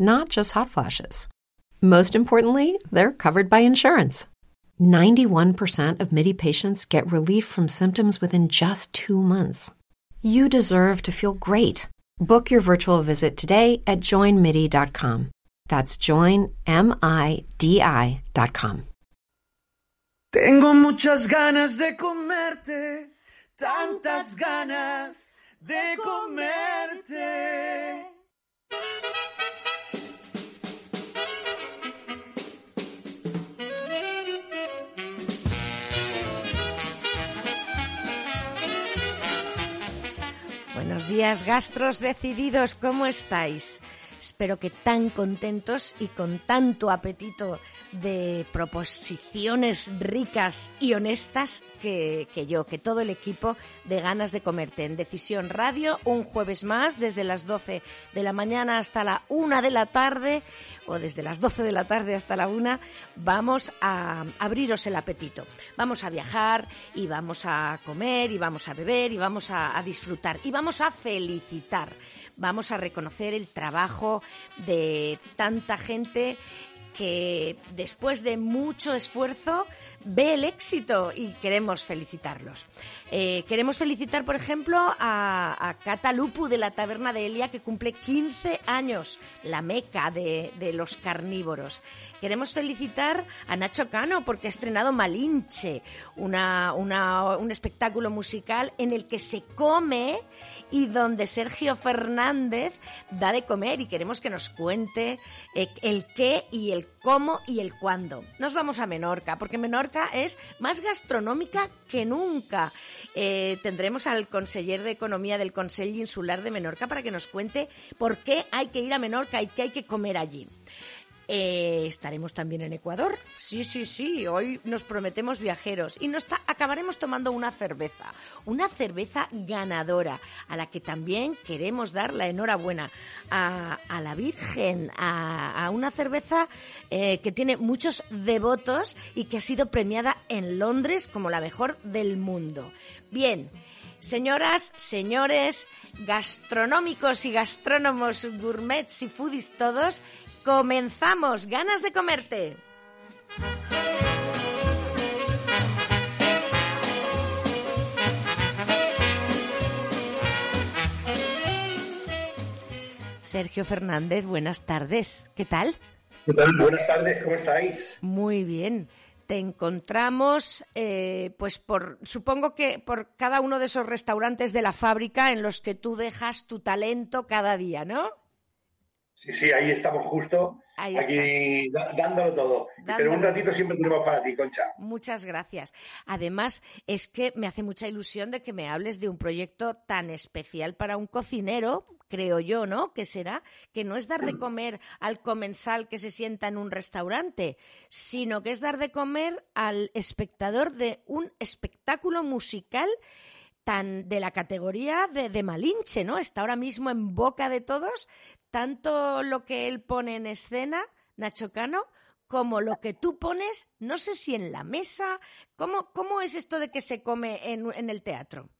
not just hot flashes. Most importantly, they're covered by insurance. 91% of MIDI patients get relief from symptoms within just two months. You deserve to feel great. Book your virtual visit today at joinmidi.com. That's joinmidi.com. Tengo muchas ganas de comerte, tantas ganas de comerte. Buenos días, gastros decididos, ¿cómo estáis? Espero que tan contentos y con tanto apetito de proposiciones ricas y honestas que, que, yo, que todo el equipo de ganas de comerte en Decisión Radio, un jueves más, desde las 12 de la mañana hasta la 1 de la tarde, o desde las 12 de la tarde hasta la 1, vamos a abriros el apetito. Vamos a viajar y vamos a comer y vamos a beber y vamos a, a disfrutar y vamos a felicitar. Vamos a reconocer el trabajo de tanta gente que después de mucho esfuerzo ve el éxito y queremos felicitarlos. Eh, queremos felicitar, por ejemplo, a, a Cata Lupu de la Taberna de Elia, que cumple 15 años, la meca de los carnívoros. Queremos felicitar a Nacho Cano porque ha estrenado Malinche, una, una, un espectáculo musical en el que se come y donde Sergio Fernández da de comer y queremos que nos cuente eh, el qué y el cómo y el cuándo. Nos vamos a Menorca, porque Menorca es más gastronómica que nunca. Eh, tendremos al conseller de Economía del Consell Insular de Menorca para que nos cuente por qué hay que ir a Menorca y qué hay que comer allí. Eh, estaremos también en Ecuador. Sí, sí, sí. Hoy nos prometemos viajeros y nos acabaremos tomando una cerveza. Una cerveza ganadora a la que también queremos dar la enhorabuena a, la Virgen, a, a una cerveza eh, que tiene muchos devotos y que ha sido premiada en Londres como la mejor del mundo. Bien. Señoras, señores, gastronómicos y gastrónomos, gourmets y foodies todos, Comenzamos, ganas de comerte. Sergio Fernández, buenas tardes. ¿Qué tal? ¿Qué tal? Buenas tardes, ¿cómo estáis? Muy bien. Te encontramos, eh, pues por, supongo que por cada uno de esos restaurantes de la fábrica en los que tú dejas tu talento cada día, ¿no? Sí, sí, ahí estamos justo, Ahí aquí da- dándolo todo. Pero un ratito siempre tenemos para ti, Concha. Muchas gracias. Además, es que me hace mucha ilusión de que me hables de un proyecto tan especial para un cocinero, creo yo, ¿no? Que será que no es dar de comer al comensal que se sienta en un restaurante, sino que es dar de comer al espectador de un espectáculo musical tan de la categoría de, de Malinche, ¿no? Está ahora mismo en boca de todos, tanto lo que él pone en escena, Nacho Cano, como lo que tú pones, no sé si en la mesa, ¿cómo, cómo es esto de que se come en, en el teatro?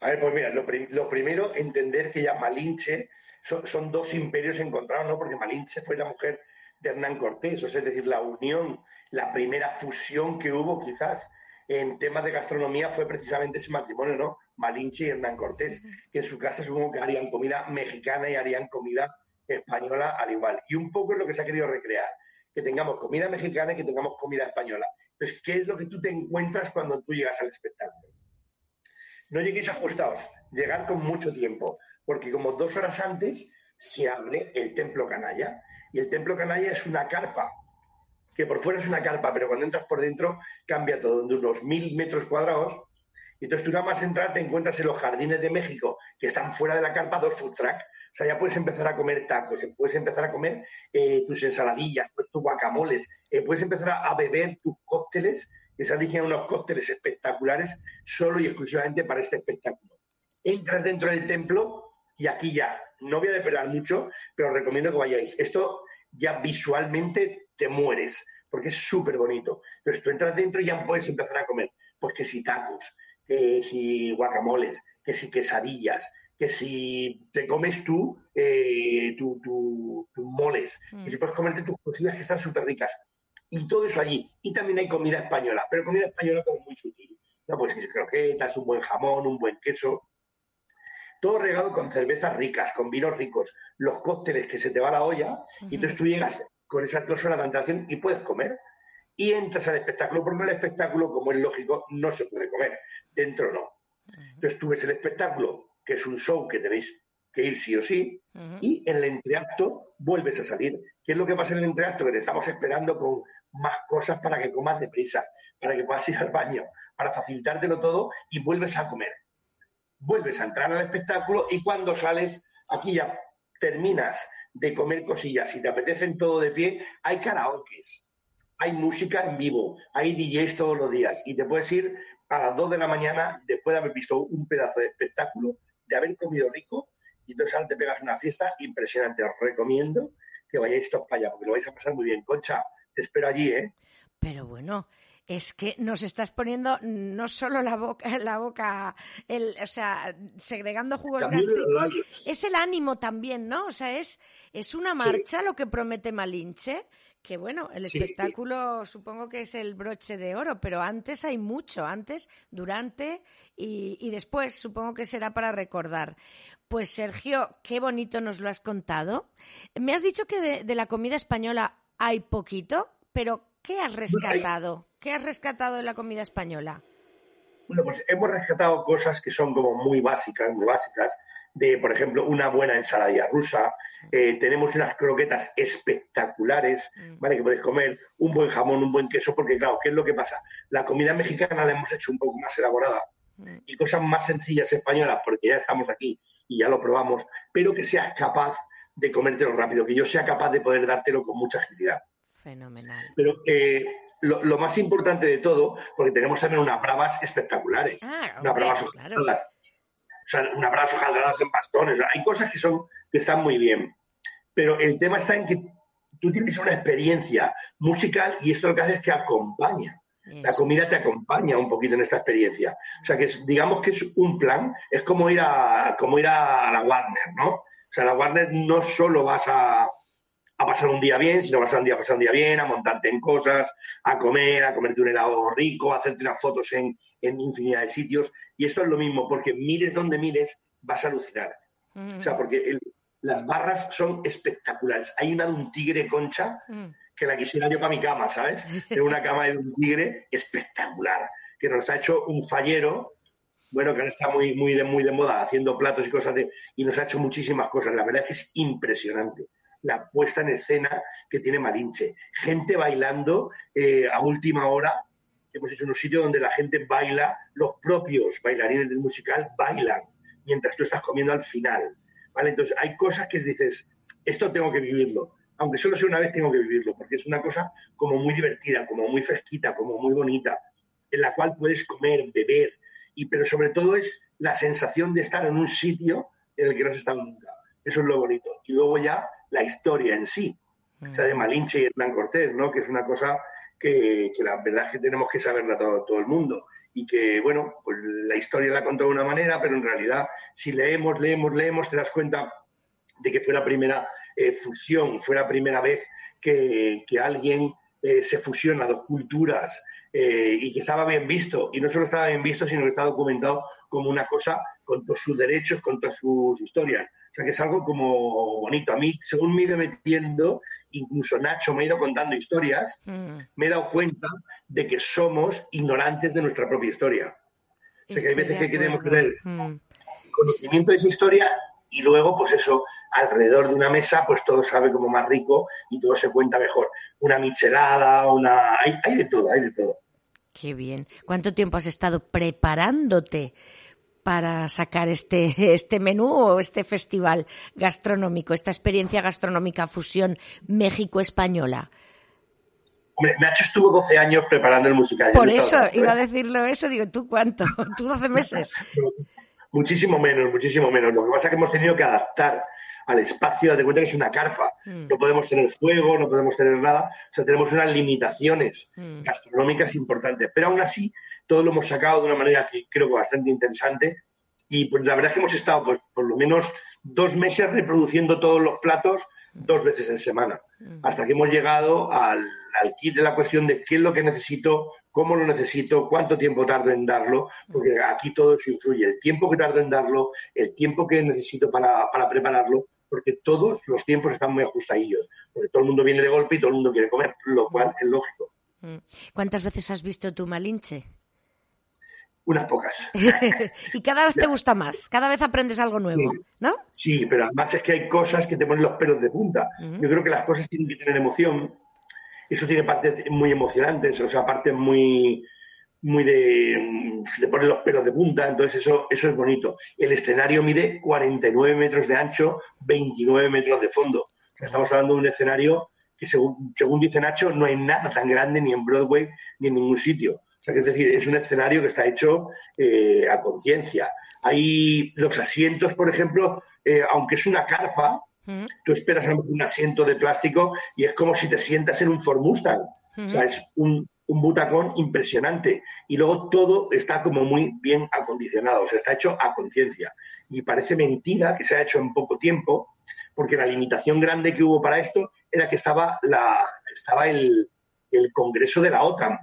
A ver, pues mira, lo, prim- lo primero, entender que ya Malinche son, dos imperios encontrados, ¿no? Porque Malinche fue la mujer de Hernán Cortés, o sea, es decir, la unión la primera fusión que hubo quizás en temas de gastronomía fue precisamente ese matrimonio, ¿no? Malinche y Hernán Cortés, que en su casa supongo que harían comida mexicana y harían comida española al igual. Y un poco es lo que se ha querido recrear, que tengamos comida mexicana y que tengamos comida española. Entonces, ¿qué es lo que tú te encuentras cuando tú llegas al espectáculo? No lleguéis ajustados, llegar con mucho tiempo, porque como dos horas antes se abre el templo canalla. Y el templo canalla es una carpa, que por fuera es una carpa, pero cuando entras por dentro cambia todo, de unos mil metros cuadrados. Y entonces tú nada más entrar te encuentras en los jardines de México, que están fuera de la carpa, dos food truck. O sea, ya puedes empezar a comer tacos, puedes empezar a comer eh, tus ensaladillas, pues, tus guacamoles, eh, puedes empezar a, beber tus cócteles, que se eligen unos cócteles espectaculares solo y exclusivamente para este espectáculo. Entras dentro del templo y aquí ya, no voy a depelar mucho, pero os recomiendo que vayáis. Esto ya visualmente te mueres, porque es súper bonito. Entonces tú entras dentro y ya puedes empezar a comer. Pues que si tacos, que si guacamoles, que si quesadillas, que si te comes tú eh, tus moles, que si mm. puedes comerte tus cocidas que están súper ricas. Y todo eso allí. Y también hay comida española, pero comida española como muy sutil. No, pues croquetas, un buen jamón, un buen queso. Todo regado con cervezas ricas, con vinos ricos, los cócteles que se te va la olla, y entonces tú llegas con esas dos horas de antelación y puedes comer. Y entras al espectáculo, porque el espectáculo, como es lógico, no se puede comer. Dentro no. Entonces tú ves el espectáculo, que es un show que tenéis que ir sí o sí, y en el entreacto vuelves a salir. ¿Qué es lo que pasa en el entreacto? Que te estamos esperando con más cosas para que comas deprisa, para que puedas ir al baño, para facilitártelo todo y vuelves a comer. Vuelves a entrar al espectáculo y cuando sales, aquí ya terminas de comer cosillas. Si te apetecen todo de pie, hay karaokes, hay música en vivo, hay DJs todos los días y te puedes ir a las 2 de la mañana después de haber visto un pedazo de espectáculo, de haber comido rico y entonces ahora te pegas una fiesta impresionante. Os recomiendo que vayáis todos para allá porque lo vais a pasar muy bien. Concha, te espero allí, ¿eh? Pero bueno, es que nos estás poniendo no solo la boca, la boca, el, o sea, segregando jugos gástricos, es el ánimo también, ¿no? O sea, es, es una marcha lo que promete Malinche, que bueno, el espectáculo supongo que es el broche de oro, pero antes hay mucho, antes, durante y, y después supongo que será para recordar. Pues Sergio, qué bonito nos lo has contado. Me has dicho que de la comida española hay poquito, pero ¿Qué has rescatado? ¿Qué has rescatado de la comida española? Bueno, pues hemos rescatado cosas que son como muy básicas, muy básicas, de, por ejemplo, una buena ensalada rusa, eh, tenemos unas croquetas espectaculares, mm. ¿vale? Que podéis comer, un buen jamón, un buen queso, porque claro, ¿qué es lo que pasa? La comida mexicana la hemos hecho un poco más elaborada mm. y cosas más sencillas españolas, porque ya estamos aquí y ya lo probamos, pero que seas capaz de comértelo rápido, que yo sea capaz de poder dártelo con mucha agilidad. Fenomenal. Pero eh, lo, más importante de todo, porque tenemos también unas bravas espectaculares. Ah, unas bravas claro. O sea, unas bravas hojaldras en bastones. Hay cosas que son que están muy bien. Pero el tema está en que tú tienes una experiencia musical y esto lo que hace es que acompaña. La comida te acompaña un poquito en esta experiencia. O sea, que digamos que es un plan, es como ir a, como ir a la Warner, ¿no? O sea, la Warner no solo vas a, a pasar un día bien, sino vas a un día, a pasar un día bien, a montarte en cosas, a comer, a comerte un helado rico, a hacerte unas fotos en, infinidad de sitios. Y esto es lo mismo, porque mires donde mires, vas a alucinar. O sea, porque las barras son espectaculares. Hay una de un tigre concha mm. que la quisiera yo para mi cama, ¿sabes? De una cama de un tigre espectacular, que nos ha hecho un fallero, bueno, que ahora está muy, muy, de, muy de moda haciendo platos y cosas de, y nos ha hecho muchísimas cosas. La verdad es que es impresionante la puesta en escena que tiene Malinche. Gente bailando eh, a última hora. Hemos hecho un sitio donde la gente baila, los propios bailarines del musical bailan mientras tú estás comiendo al final. ¿vale? Entonces, hay cosas que dices, esto tengo que vivirlo. Aunque solo sea una vez, tengo que vivirlo, porque es una cosa como muy divertida, como muy fresquita, como muy bonita, en la cual puedes comer, beber, y pero sobre todo es la sensación de estar en un sitio en el que no has estado nunca. Eso es lo bonito. Y luego ya la historia en sí, o sea, de mm. Malinche y Hernán Cortés, ¿no? Que es una cosa que, la verdad es que tenemos que saberla todo, todo el mundo. Y que, bueno, pues la historia la contó de una manera, pero en realidad, si leemos, leemos, leemos, te das cuenta de que fue la primera eh, fusión, fue la primera vez que, alguien eh, se fusiona dos culturas eh, y que estaba bien visto. Y no solo estaba bien visto, sino que está documentado como una cosa con todos sus derechos, con todas sus historias. O sea, que es algo como bonito. A mí, según me he ido metiendo, incluso Nacho me ha ido contando historias, mm. me he dado cuenta de que somos ignorantes de nuestra propia historia. O sea, que hay veces que queremos tener mm. conocimiento de esa historia y luego, pues eso, alrededor de una mesa, pues todo sabe como más rico y todo se cuenta mejor. Una michelada, una... Hay, hay de todo, hay de todo. Qué bien. ¿Cuánto tiempo has estado preparándote para sacar este, este menú o este festival gastronómico, esta experiencia gastronómica fusión México-española? Hombre, Nacho estuvo 12 años preparando el musical. Por eso, iba a decirlo eso, digo, ¿tú cuánto? ¿Tú 12 meses? muchísimo menos, muchísimo menos. Lo que pasa es que hemos tenido que adaptar al espacio, date cuenta que es una carpa. Mm. No podemos tener fuego, no podemos tener nada. O sea, tenemos unas limitaciones mm. gastronómicas importantes. Pero aún así, todo lo hemos sacado de una manera que creo que bastante interesante. Y pues la verdad es que hemos estado pues, por lo menos dos meses reproduciendo todos los platos dos veces en semana, mm. hasta que hemos llegado al, al, kit de la cuestión de qué es lo que necesito, cómo lo necesito, cuánto tiempo tardo en darlo, porque aquí todo eso influye, el tiempo que tardo en darlo, el tiempo que necesito para, para prepararlo, porque todos los tiempos están muy ajustadillos, porque todo el mundo viene de golpe y todo el mundo quiere comer, lo cual es lógico. Mm. ¿Cuántas veces has visto tu Malinche? Unas pocas. y cada vez te gusta más, cada vez aprendes algo nuevo, ¿no? Sí, pero además es que hay cosas que te ponen los pelos de punta. Yo creo que las cosas tienen que tener emoción. Eso tiene partes muy emocionantes, o sea, partes muy, muy de. Se te ponen los pelos de punta, entonces eso, eso es bonito. El escenario mide 49 metros de ancho, 29 metros de fondo. estamos hablando de un escenario que, según, según dice Nacho, no hay nada tan grande ni en Broadway ni en ningún sitio es decir, es un escenario que está hecho eh, a conciencia. Hay los asientos, por ejemplo, eh, aunque es una carpa, mm. tú esperas a un asiento de plástico y es como si te sientas en un Ford Mustang. O sea, mm. es un, un butacón impresionante. Y luego todo está como muy bien acondicionado, o sea, está hecho a conciencia. Y parece mentira que se ha hecho en poco tiempo, porque la limitación grande que hubo para esto era que estaba, la, estaba el, el Congreso de la OTAN.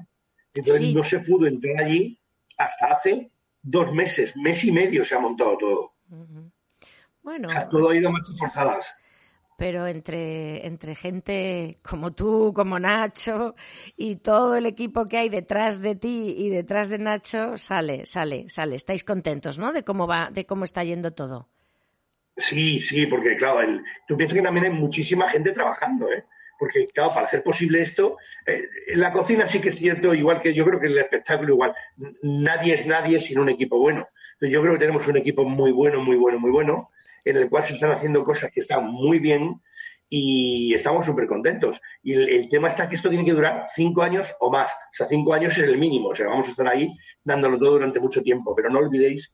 Entonces no se pudo entrar allí hasta hace dos meses, mes y medio se ha montado todo. Bueno. O sea, todo ha ido más forzadas. Pero entre, entre gente como tú, como Nacho y todo el equipo que hay detrás de ti y detrás de Nacho, sale, sale, sale. Estáis contentos, ¿no? De cómo va, de cómo está yendo todo. Sí, sí, porque claro, el, tú piensas que también hay muchísima gente trabajando, ¿eh? porque claro, para hacer posible esto, eh, en la cocina sí que es cierto, igual que yo creo que en el espectáculo igual, nadie es nadie sin un equipo bueno. Yo creo que tenemos un equipo muy bueno, muy bueno, muy bueno, en el cual se están haciendo cosas que están muy bien y estamos súper contentos. Y el, tema está que esto tiene que durar cinco años o más. O sea, cinco años es el mínimo. O sea, vamos a estar ahí dándolo todo durante mucho tiempo. Pero no olvidéis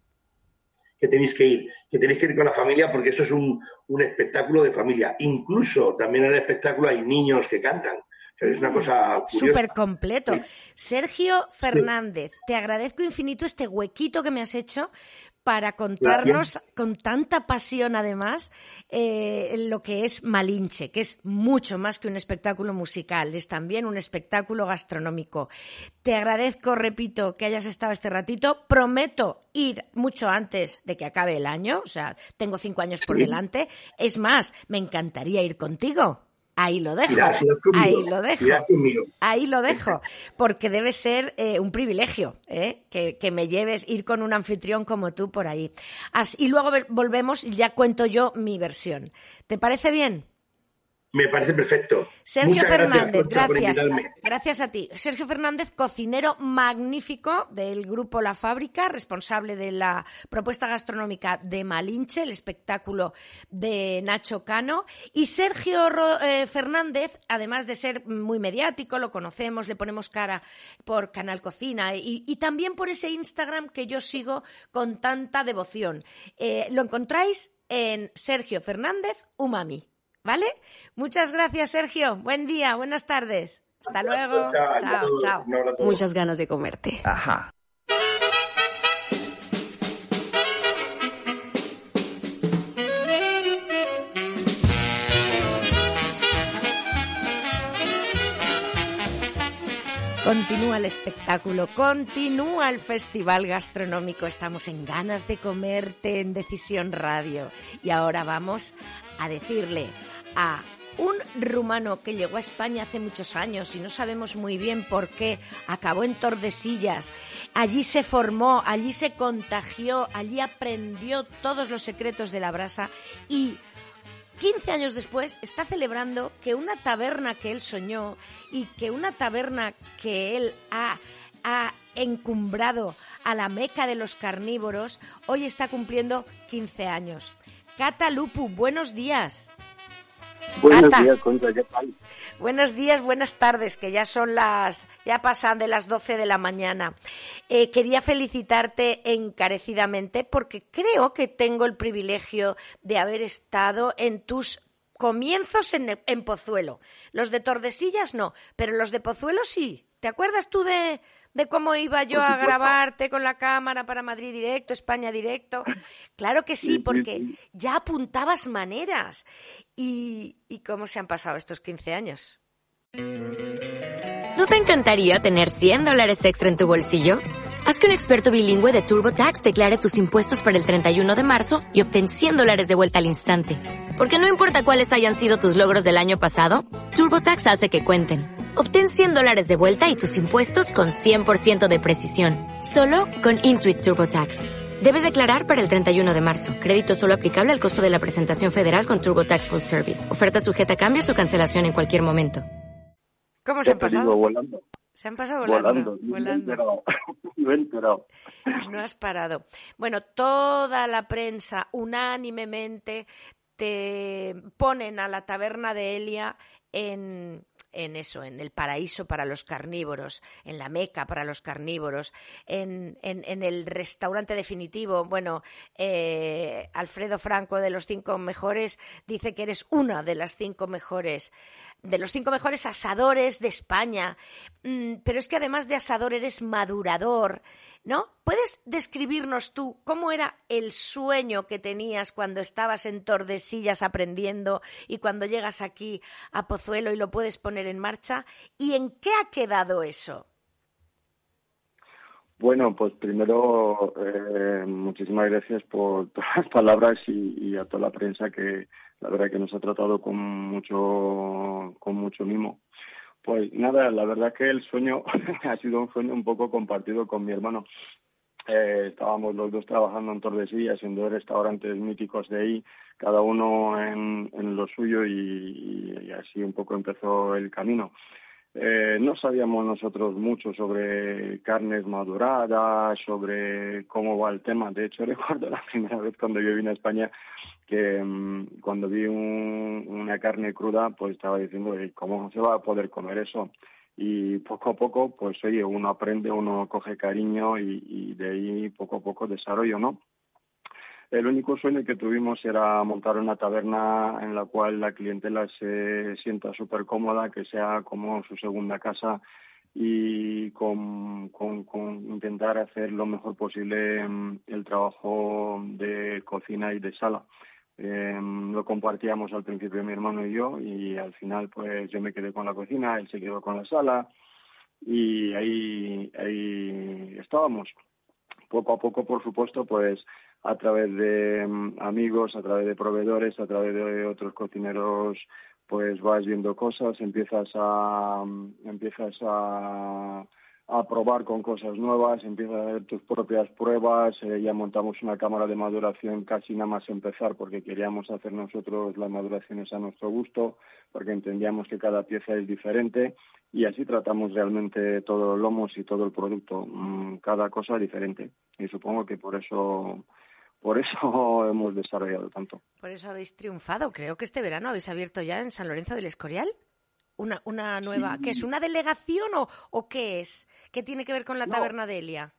que tenéis que ir, que tenéis que ir con la familia porque esto es un, espectáculo de familia. Incluso también en el espectáculo hay niños que cantan. Es una cosa súper completo. Sergio Fernández, te agradezco infinito este huequito que me has hecho para contarnos con tanta pasión, además, eh, lo que es Malinche, que es mucho más que un espectáculo musical, es también un espectáculo gastronómico. Te agradezco, repito, que hayas estado este ratito. Prometo ir mucho antes de que acabe el año, o sea, tengo cinco años por delante. Es más, me encantaría ir contigo. Ahí lo dejo. ahí lo dejo. Ahí lo dejo. Porque debe ser eh, un privilegio ¿eh? que, me lleves ir con un anfitrión como tú por ahí. y luego volvemos y ya cuento yo mi versión. ¿Te parece bien? Me parece perfecto. Sergio Fernández, gracias. Gracias a ti. Sergio Fernández, cocinero magnífico del grupo La Fábrica, responsable de la propuesta gastronómica de Malinche, el espectáculo de Nacho Cano. Y Sergio eh, Fernández, además de ser muy mediático, lo conocemos, le ponemos cara por Canal Cocina y, también por ese Instagram que yo sigo con tanta devoción. Eh, lo encontráis en Sergio Fernández Umami. ¿Vale? Muchas gracias, Sergio. Buen día, buenas tardes. Hasta luego. Chao, chao. Muchas ganas de comerte. Ajá. Continúa el espectáculo, continúa el festival gastronómico. Estamos en ganas de comerte en Decisión Radio. Y ahora vamos a decirle a un rumano que llegó a España hace muchos años y no sabemos muy bien por qué, acabó en Tordesillas, allí se formó, allí se contagió, allí aprendió todos los secretos de la brasa y 15 años después está celebrando que una taberna que él soñó y que una taberna que él ha, encumbrado a la meca de los carnívoros, hoy está cumpliendo 15 años. Cata Lupu, buenos días. Buenos días, Concha, ¿qué tal? Buenos días, buenas tardes, que ya son las, ya pasan de las 12 de la mañana. Eh, quería felicitarte encarecidamente porque creo que tengo el privilegio de haber estado en tus comienzos en, en Pozuelo. Los de Tordesillas no, pero los de Pozuelo sí. ¿Te acuerdas tú de, de cómo iba yo a grabarte con la cámara para Madrid Directo, España Directo. Claro que sí, porque ya apuntabas maneras. ¿Y, ¿Y cómo se han pasado estos 15 años? ¿No te encantaría tener 100 dólares extra en tu bolsillo? Haz que un experto bilingüe de TurboTax declare tus impuestos para el 31 de marzo y obtén 100 dólares de vuelta al instante. Porque no importa cuáles hayan sido tus logros del año pasado, TurboTax hace que cuenten. Obtén 100 dólares de vuelta y tus impuestos con 100% de precisión. Solo con Intuit TurboTax. Debes declarar para el 31 de marzo. Crédito solo aplicable al costo de la presentación federal con TurboTax Full Service. Oferta sujeta a cambios o cancelación en cualquier momento. ¿Cómo se han pasado? volando. Se han pasado volando. volando. He enterado. No has parado. Bueno, toda la prensa unánimemente te ponen a la taberna de Elia en, en eso, en el paraíso para los carnívoros, en la meca para los carnívoros, en, el restaurante definitivo. Bueno, eh, Alfredo Franco de los cinco mejores dice que eres una de las cinco mejores, de los cinco mejores asadores de España. Mm, pero es que además de asador eres madurador. ¿No? ¿Puedes describirnos tú cómo era el sueño que tenías cuando estabas en Tordesillas aprendiendo y cuando llegas aquí a Pozuelo y lo puedes poner en marcha? ¿Y en qué ha quedado eso? Bueno, pues primero eh, muchísimas gracias por todas las palabras y, a toda la prensa que la verdad que nos ha tratado con mucho con mucho mimo. Pues nada, la verdad que el sueño ha sido un sueño un poco compartido con mi hermano. Eh, estábamos los dos trabajando en Tordesillas, en dos restaurantes míticos de ahí, cada uno en, lo suyo y, así un poco empezó el camino. Eh, no sabíamos nosotros mucho sobre carnes maduradas, sobre cómo va el tema. De hecho, recuerdo la primera vez cuando yo vine a España que mm, cuando vi una carne cruda, pues estaba diciendo, ¿cómo se va a poder comer eso? Y poco a poco, pues oye, uno aprende, uno coge cariño y, de ahí poco a poco desarrollo, ¿no? El único sueño que tuvimos era montar una taberna en la cual la clientela se sienta súper cómoda, que sea como su segunda casa y con, intentar hacer lo mejor posible mm, el trabajo de cocina y de sala. Em, lo compartíamos al principio mi hermano y yo y al final pues yo me quedé con la cocina, él se quedó con la sala y ahí, ahí estábamos. Poco a poco, por supuesto, pues a través de em, amigos, a través de proveedores, a través de otros cocineros, pues vas viendo cosas, empiezas a, em, empiezas a a probar con cosas nuevas, empiezas a hacer tus propias pruebas, eh, ya montamos una cámara de maduración casi nada más empezar porque queríamos hacer nosotros las maduraciones a nuestro gusto, porque entendíamos que cada pieza es diferente y así tratamos realmente todos los lomos y todo el producto, mm, cada cosa diferente. Y supongo que por eso por eso hemos desarrollado tanto. Por eso habéis triunfado. Creo que este verano habéis abierto ya en San Lorenzo del Escorial una, una nueva, ¿qué es? ¿Una delegación o, o qué es? ¿Qué tiene que ver con la taberna de Elia?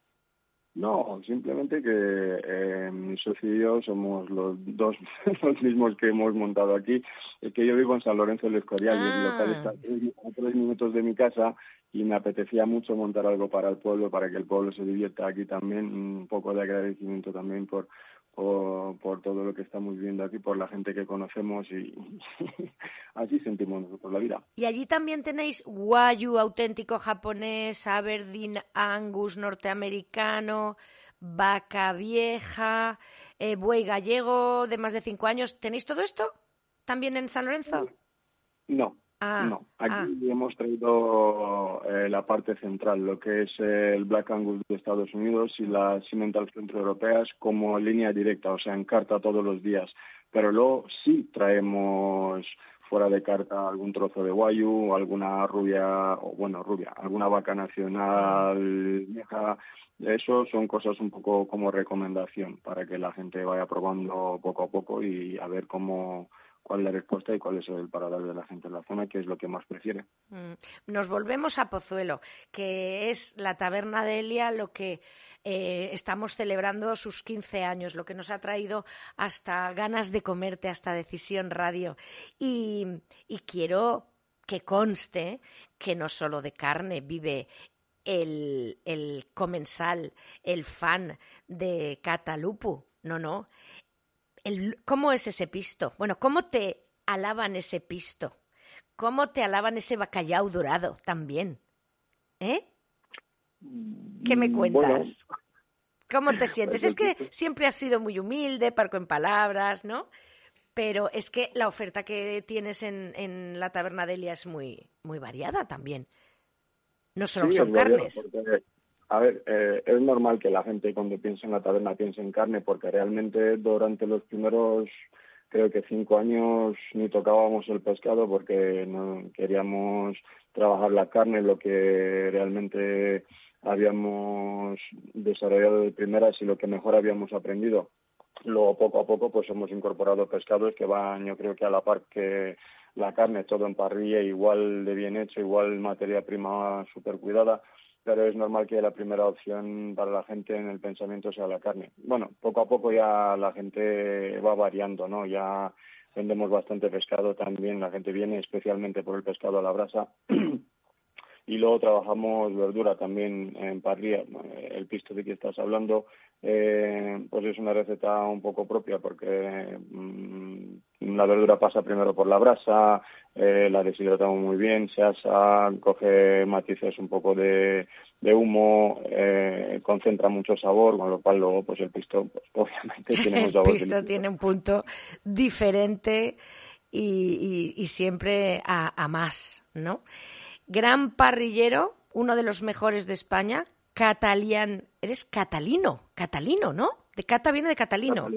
No, simplemente que eh, mi socio y yo somos los dos los mismos que hemos montado aquí. Es que yo vivo en San Lorenzo del Escorial y el local está a tres minutos de mi casa y me apetecía mucho montar algo para el pueblo, para que el pueblo se divierta aquí también. Un poco de agradecimiento también por, por, todo lo que estamos viendo aquí, por la gente que conocemos y así sentimos nosotros la vida. Y allí también tenéis Wayu auténtico japonés, Aberdeen Angus norteamericano, vaca vieja, eh, buey gallego de más de cinco años. ¿Tenéis todo esto también en San Lorenzo? No, Ah, no, aquí ah. hemos traído eh, la parte central, lo que es el Black Angus de Estados Unidos y las Cimental Europeas como línea directa, o sea, en carta todos los días. Pero luego sí traemos fuera de carta algún trozo de guayu, alguna rubia, o bueno, rubia, alguna vaca nacional vieja. Eso son cosas un poco como recomendación para que la gente vaya probando poco a poco y a ver cómo, cuál es la respuesta y cuál es el parador de la gente en la zona, que es lo que más prefiere. Mm. Nos volvemos a Pozuelo, que es la taberna de Elia, lo que eh, estamos celebrando sus 15 años, lo que nos ha traído hasta ganas de comerte, hasta Decisión Radio. Y, quiero que conste que no solo de carne vive el, el comensal, el fan de Catalupu. No, no ¿cómo es ese pisto? Bueno, ¿cómo te alaban ese pisto? ¿Cómo te alaban ese bacalao dorado también? ¿Eh? ¿Qué me mm, cuentas? ¿Cómo te sientes? Es que siempre has sido muy humilde, parco en palabras, ¿no? Pero es que la oferta que tienes en, la taberna de Elia es muy, muy variada también. No solo son carnes. A ver, eh, es normal que la gente cuando piensa en la taberna piense en carne, porque realmente durante los primeros, creo que cinco años, ni tocábamos el pescado porque no queríamos trabajar la carne, lo que realmente habíamos desarrollado de primeras y lo que mejor habíamos aprendido. Luego, poco a poco, pues hemos incorporado pescados que van, yo creo que a la par que la carne, todo en parrilla, igual de bien hecho, igual materia prima súper cuidada pero es normal que la primera opción para la gente en el pensamiento sea la carne. Bueno, poco a poco ya la gente va variando, ¿no? Ya vendemos bastante pescado también, la gente viene especialmente por el pescado a la brasa. y luego trabajamos verdura también en parrilla. El pisto de que estás hablando, eh, pues es una receta un poco propia porque mm, la verdura pasa primero por la brasa, eh, la deshidratamos muy bien, se asa, coge matices un poco de, humo, eh, concentra mucho sabor, con lo cual luego pues el pisto pues, obviamente tiene un sabor. El pisto tiene un punto diferente y, siempre a, más, ¿no? Gran parrillero, uno de los mejores de España, Catalian, eres catalino, catalino, ¿no? De Cata viene de catalino.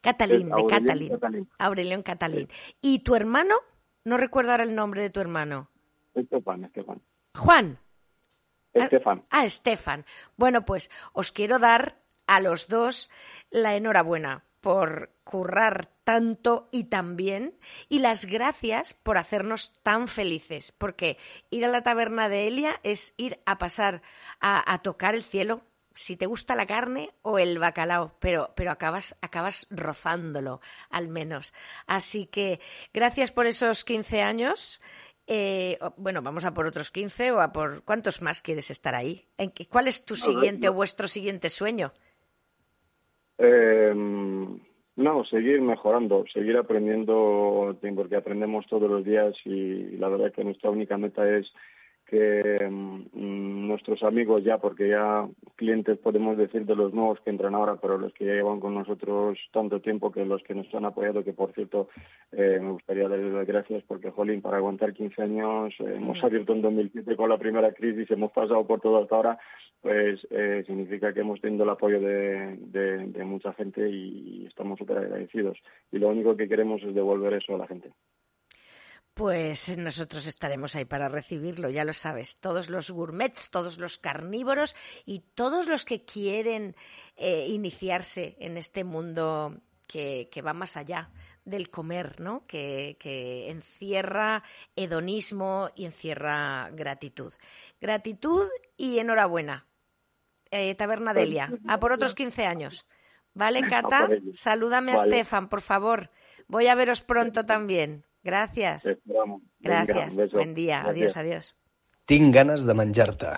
Catalín, de Catalín. Aurelión Catalín. ¿Y tu hermano? No recuerdo ahora el nombre de tu hermano. Estefan, Estefan. Juan. Estefan. Ah, Estefan. Bueno, pues os quiero dar a los dos la enhorabuena por currar tanto y tan bien y las gracias por hacernos tan felices, porque ir a la taberna de Elia es ir a pasar a tocar el cielo si te gusta la carne o el bacalao, pero, pero acabas, acabas rozándolo, al menos. Así que gracias por esos 15 años. Eh, bueno, vamos a por otros 15 o a por cuántos más quieres estar ahí. ¿En qué, ¿Cuál es tu siguiente o vuestro siguiente sueño? Em, no, seguir mejorando, seguir aprendiendo, porque aprendemos todos los días y la verdad que nuestra única meta es que mm, nuestros amigos ya, porque ya clientes podemos decir de los nuevos que entran ahora, pero los que ya llevan con nosotros tanto tiempo que los que nos han apoyado, que por cierto eh, me gustaría darles las gracias porque, jolín, para aguantar 15 años eh, hemos abierto en 2007 con la primera crisis, hemos pasado por todo hasta ahora, pues eh, significa que hemos tenido el apoyo de, de mucha gente y estamos súper agradecidos. Y lo único que queremos es devolver eso a la gente. Pues nosotros estaremos ahí para recibirlo, ya lo sabes. Todos los gourmets, todos los carnívoros y todos los que quieren eh, iniciarse en este mundo que, va más allá del comer, ¿no? Que, que, encierra hedonismo y encierra gratitud. Gratitud y enhorabuena eh, Taberna Delia, a por otros 15 años. ¿Vale, Cata? Salúdame a Stefan, por favor. Voy a veros pronto también. Gracias. Gracias. Buen día. Adiós, adiós. Tinc ganes de menjar-te.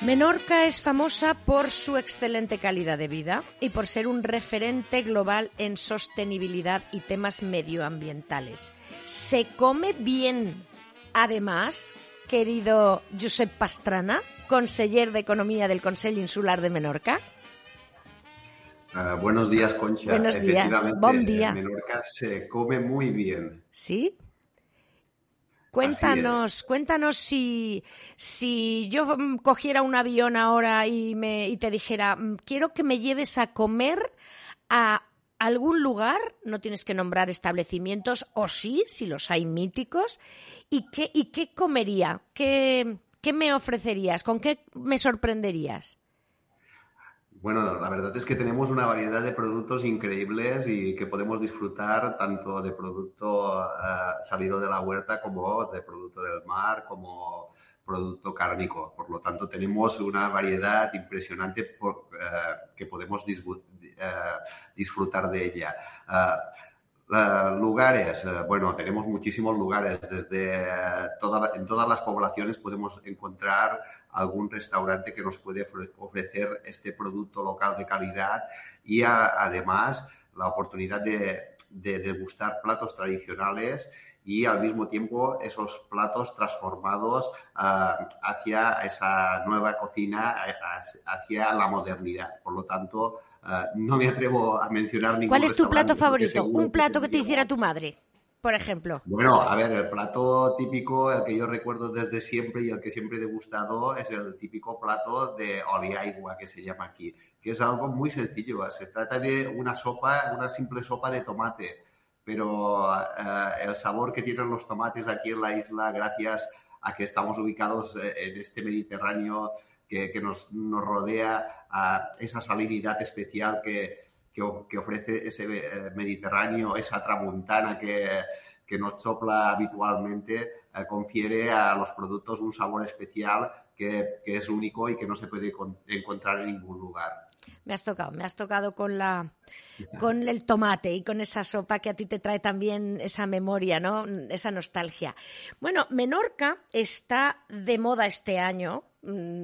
Menorca es famosa por su excelente calidad de vida y por ser un referente global en sostenibilidad y temas medioambientales. ¿Se come bien? Además, querido Josep Pastrana, conseller de Economía del Consell Insular de Menorca. Uh, buenos días, Concha. Buenos días. Buen día. En Menorca se come muy bien. ¿Sí? Cuéntanos, cuéntanos si, si yo cogiera un avión ahora y, me, y te dijera, mm, quiero que me lleves a comer a algún lugar, no tienes que nombrar establecimientos, o sí, si los hay míticos, ¿y qué, y qué comería? ¿Qué, ¿Qué me ofrecerías? ¿Con qué me sorprenderías? Bueno, la verdad es que tenemos una variedad de productos increíbles y que podemos disfrutar tanto de producto uh, salido de la huerta como de producto del mar, como producto cárnico. Por lo tanto, tenemos una variedad impresionante por, uh, que podemos disfrutar de ella. lugares, bueno, tenemos muchísimos lugares. Desde toda, en todas las poblaciones podemos encontrar algún restaurante que nos puede ofrecer este producto local de calidad y además la oportunidad de, degustar platos tradicionales y al mismo tiempo esos platos transformados hacia esa nueva cocina, hacia la modernidad. Por lo tanto, ah, no me atrevo a mencionar ningún ¿Cuál es tu plato favorito? Un plato que te hiciera tu madre por ejemplo? Bueno, a ver, el plato típico, el que yo recuerdo desde siempre y el que siempre he degustado es el típico plato de oliaigua que se llama aquí, que es algo muy sencillo. Se trata de una sopa, una simple sopa de tomate, pero eh, el sabor que tienen los tomates aquí en la isla, gracias a que estamos ubicados eh, en este Mediterráneo que, nos, nos, rodea, a esa salinidad especial que, que, ofrece ese eh, Mediterráneo, esa tramuntana que, que nos sopla habitualmente, eh, confiere a los productos un sabor especial que, que, es único y que no se puede encontrar en ningún lugar. Me has tocado, me has tocado con la con el tomate y con esa sopa que a ti te trae también esa memoria, ¿no? Esa nostalgia. Bueno, Menorca está de moda este año,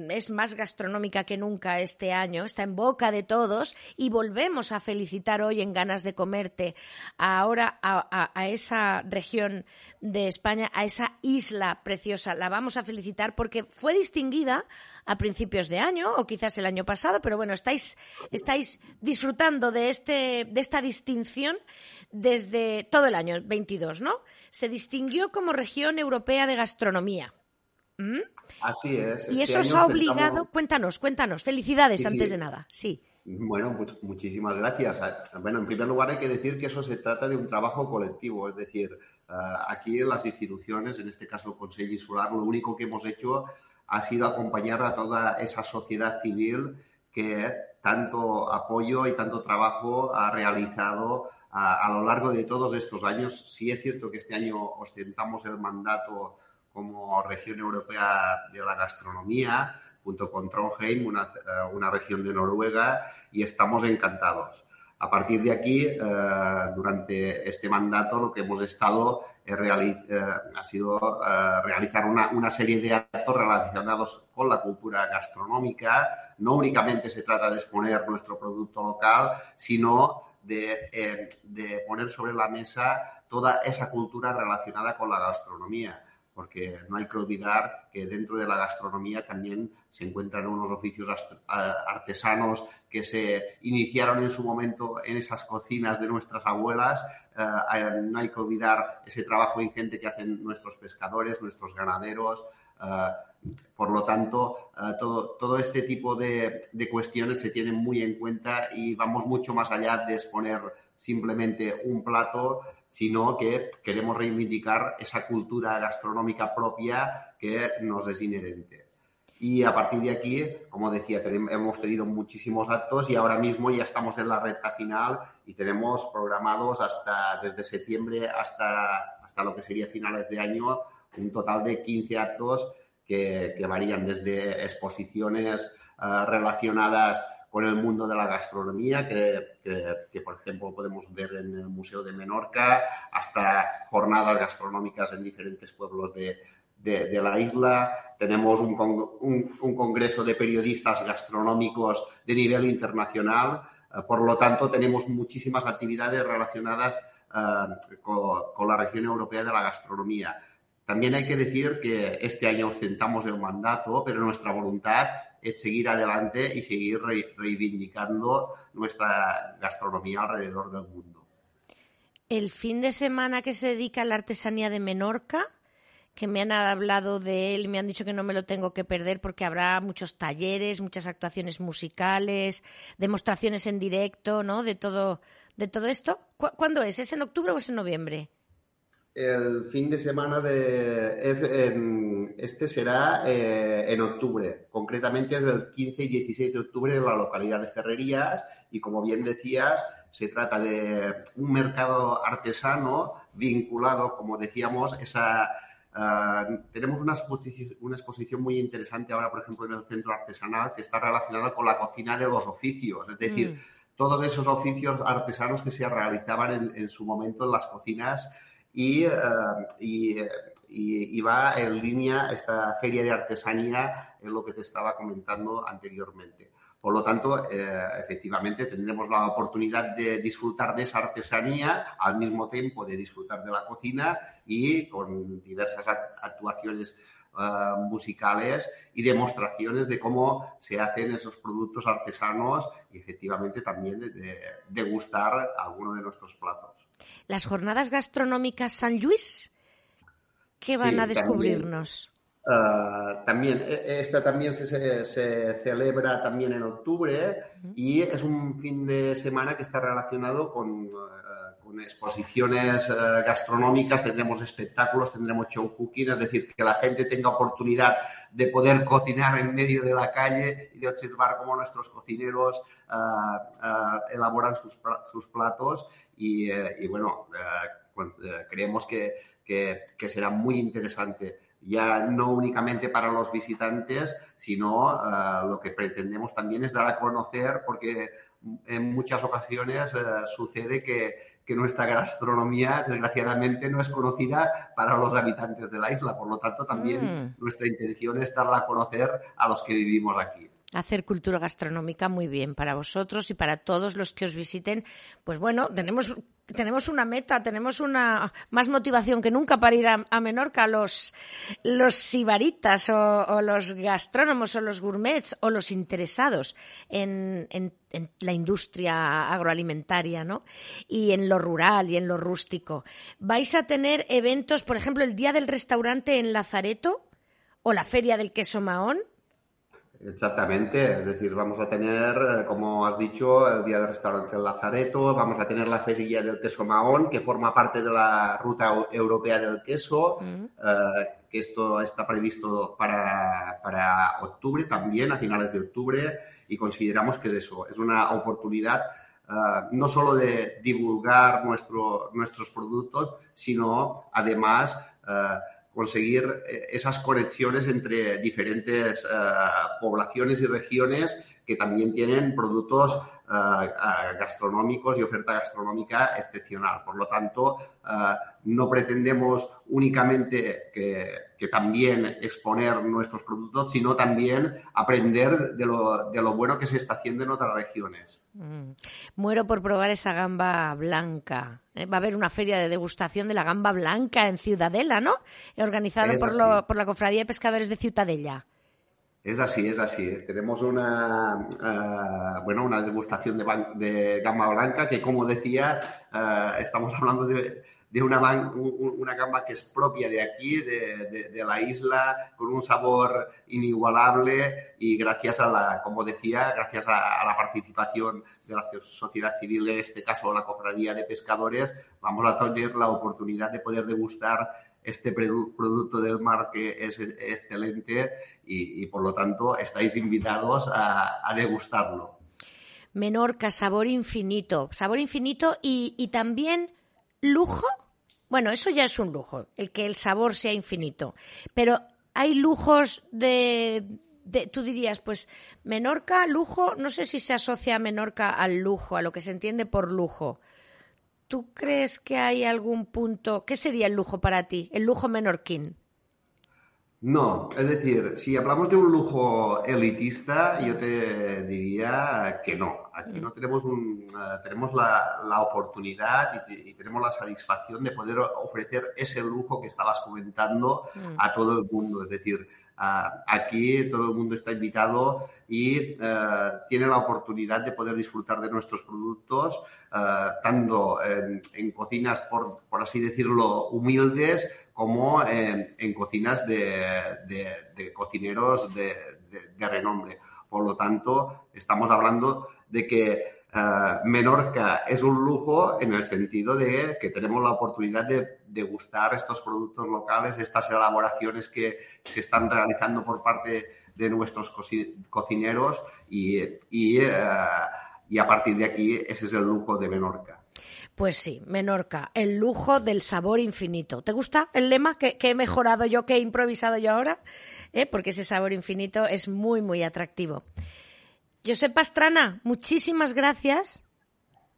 es más gastronómica que nunca este año, está en boca de todos y volvemos a felicitar hoy en Ganas de Comerte ahora a, esa región de España, a esa isla preciosa. La vamos a felicitar porque fue distinguida a principios de año o quizás el año pasado, pero bueno, estáis, estáis disfrutando de, este, de esta distinción desde todo el año 22, ¿no? Se distinguió como región europea de gastronomía. ¿Mm? Así es. Y este eso os ha obligado, cuéntanos, cuéntanos, felicidades antes de nada, sí. Bueno, muchísimas gracias. Bueno, en primer lugar hay que decir que eso se trata de un trabajo colectivo, es decir, eh, aquí en las instituciones, en este caso el Consejo Insular, lo único que hemos hecho ha sido acompañar a toda esa sociedad civil que tanto apoyo y tanto trabajo ha realizado a, a lo largo de todos estos años. Sí es cierto que este año ostentamos el mandato como región europea de la gastronomía, junto con Trondheim, una, eh, una región de Noruega, y estamos encantados. A partir de aquí, eh, durante este mandato, lo que hemos estado eh, ha sido realizar una, una, serie de actos relacionados con la cultura gastronómica. No únicamente se trata de exponer nuestro producto local, sino de, de poner sobre la mesa toda esa cultura relacionada con la gastronomía porque no hay que olvidar que dentro de la gastronomía también se encuentran unos oficios artesanos que se iniciaron en su momento en esas cocinas de nuestras abuelas. Eh, no hay que olvidar ese trabajo ingente que hacen nuestros pescadores, nuestros ganaderos. Eh, por lo tanto, eh, todo, todo, este tipo de, de cuestiones se tienen muy en cuenta y vamos mucho más allá de exponer simplemente un plato sino que queremos reivindicar esa cultura gastronómica propia que nos es inherente. y a partir de aquí, como decía, hemos tenido muchísimos actos y ahora mismo ya estamos en la recta final y tenemos programados hasta desde septiembre hasta, hasta lo que sería finales de año un total de 15 actos que, varían desde exposiciones eh, relacionadas con el mundo de la gastronomía, que, que, por ejemplo podemos ver en el Museo de Menorca, hasta jornadas gastronómicas en diferentes pueblos de, de, la isla, tenemos un, un, congreso de periodistas gastronómicos de nivel internacional, eh, por lo tanto tenemos muchísimas actividades relacionadas eh, con, la región europea de la gastronomía. También hay que decir que este año ostentamos el mandato, pero nuestra voluntad es seguir adelante y seguir reivindicando nuestra gastronomía alrededor del mundo. El fin de semana que se dedica a la artesanía de Menorca, que me han hablado de él, me han dicho que no me lo tengo que perder porque habrá muchos talleres, muchas actuaciones musicales, demostraciones en directo, ¿no? De todo, de todo esto. ¿Cuándo es? ¿Es en octubre o es en noviembre? El fin de semana de es este será eh, en octubre. Concretamente es el 15 y 16 de octubre en la localidad de Ferrerías y como bien decías, se trata de un mercado artesano vinculado, como decíamos, esa Ah, tenemos una exposición, una exposición muy interesante ahora, por ejemplo, en el centro artesanal que está relacionada con la cocina de los oficios, es decir, mm. todos esos oficios artesanos que se realizaban en, su momento en las cocinas y, y, va en línea esta feria de artesanía en lo que te estaba comentando anteriormente. Por lo tanto, eh, efectivamente, tendremos la oportunidad de disfrutar de esa artesanía al mismo tiempo de disfrutar de la cocina y con diversas actuaciones musicales y demostraciones de cómo se hacen esos productos artesanos y efectivamente también de, degustar alguno de nuestros platos. Las jornadas gastronómicas San Luis, ¿qué van a descubrirnos? Ah, también, e, esta también se, se, celebra también en octubre y es un fin de semana que está relacionado con, ah, con exposiciones ah, gastronómicas, tendremos espectáculos, tendremos show cooking, es decir, que la gente tenga oportunidad de poder cocinar en medio de la calle y de observar cómo nuestros cocineros elaboran sus, sus platos y, eh, y bueno, pues, eh, creemos que, que, que será muy interesante ya no únicamente para los visitantes, sino eh, lo que pretendemos también es dar a conocer, porque en muchas ocasiones eh, sucede que, nuestra gastronomía, desgraciadamente, no es conocida para los habitantes de la isla. Por lo tanto, también mm. nuestra intención es darla a conocer a los que vivimos aquí hacer cultura gastronómica muy bien para vosotros y para todos los que os visiten. Pues bueno, tenemos tenemos una meta, tenemos una más motivación que nunca para ir a, Menorca. Los, los sibaritas o, los gastrónomos o los gourmets o los interesados en, en, la industria agroalimentaria, ¿no? Y en lo rural y en lo rústico. ¿Vais a tener eventos, por ejemplo, el Día del Restaurante en Lazareto o la Feria del Queso Mahón? Exactamente, es decir, vamos a tener, eh, como has dicho, el Día del Restaurante El Lazareto, vamos a tener la Feria del Queso Mahón, que forma parte de la Ruta Europea del Queso, mm. eh, que esto está previsto para, para, octubre también, a finales de octubre, y consideramos que es eso, es una oportunidad eh, no solo de divulgar nuestro, nuestros productos, sino además conseguir eh, esas conexiones entre diferentes eh, poblaciones y regiones que también tienen productos eh, gastronómicos y oferta gastronómica excepcional. Por lo tanto, no pretendemos únicamente que, también exponer nuestros productos, sino también aprender de lo, de lo bueno que se está haciendo en otras regiones. Mm. Muero por probar esa gamba blanca. ¿eh? Va a haber una feria de degustación de la gamba blanca en Ciudadela, ¿no? Organizada por, por, la Cofradía de Pescadores de Ciutadella. Es así, es así. Tenemos una, eh, bueno, una degustación de, de, gamba blanca que, como decía, eh, estamos hablando de, una, una gamba que es propia de aquí, de, la isla, con un sabor inigualable y gracias a la, como decía, gracias a, la participación de la sociedad civil, en este caso la cofradía de pescadores, vamos a tener la oportunidad de poder degustar este producto del mar que es excelente y, por lo tanto estáis invitados a, degustarlo. Menorca, sabor infinito, sabor infinito y, también lujo. Bueno, eso ya es un lujo, el que el sabor sea infinito. Pero hay lujos de, tú dirías, pues Menorca, lujo, no sé si se asocia a Menorca al lujo, a lo que se entiende por lujo. ¿Tú crees que hay algún punto? ¿Qué sería el lujo para ti, el lujo menorquín? No, es decir, si hablamos de un lujo elitista, yo te diría que no. Aquí no tenemos un, eh, tenemos la, oportunidad y, tenemos la satisfacción de poder ofrecer ese lujo que estabas comentando mm. a todo el mundo. Es decir, aquí todo el mundo está invitado y eh, tiene la oportunidad de poder disfrutar de nuestros productos, eh, tanto en, cocinas, por, por, así decirlo, humildes, como en, cocinas de, cocineros de, renombre. Por lo tanto, estamos hablando de que eh, Menorca es un lujo en el sentido de que tenemos la oportunidad de degustar estos productos locales, estas elaboraciones que se están realizando por parte de nuestros cocineros y, eh, y a partir de aquí ese es el lujo de Menorca. Pues sí, Menorca, el lujo del sabor infinito. ¿Te gusta el lema que, he mejorado yo, que he improvisado yo ahora? ¿Eh? Porque ese sabor infinito es muy, muy atractivo. Josep Pastrana, muchísimas gracias,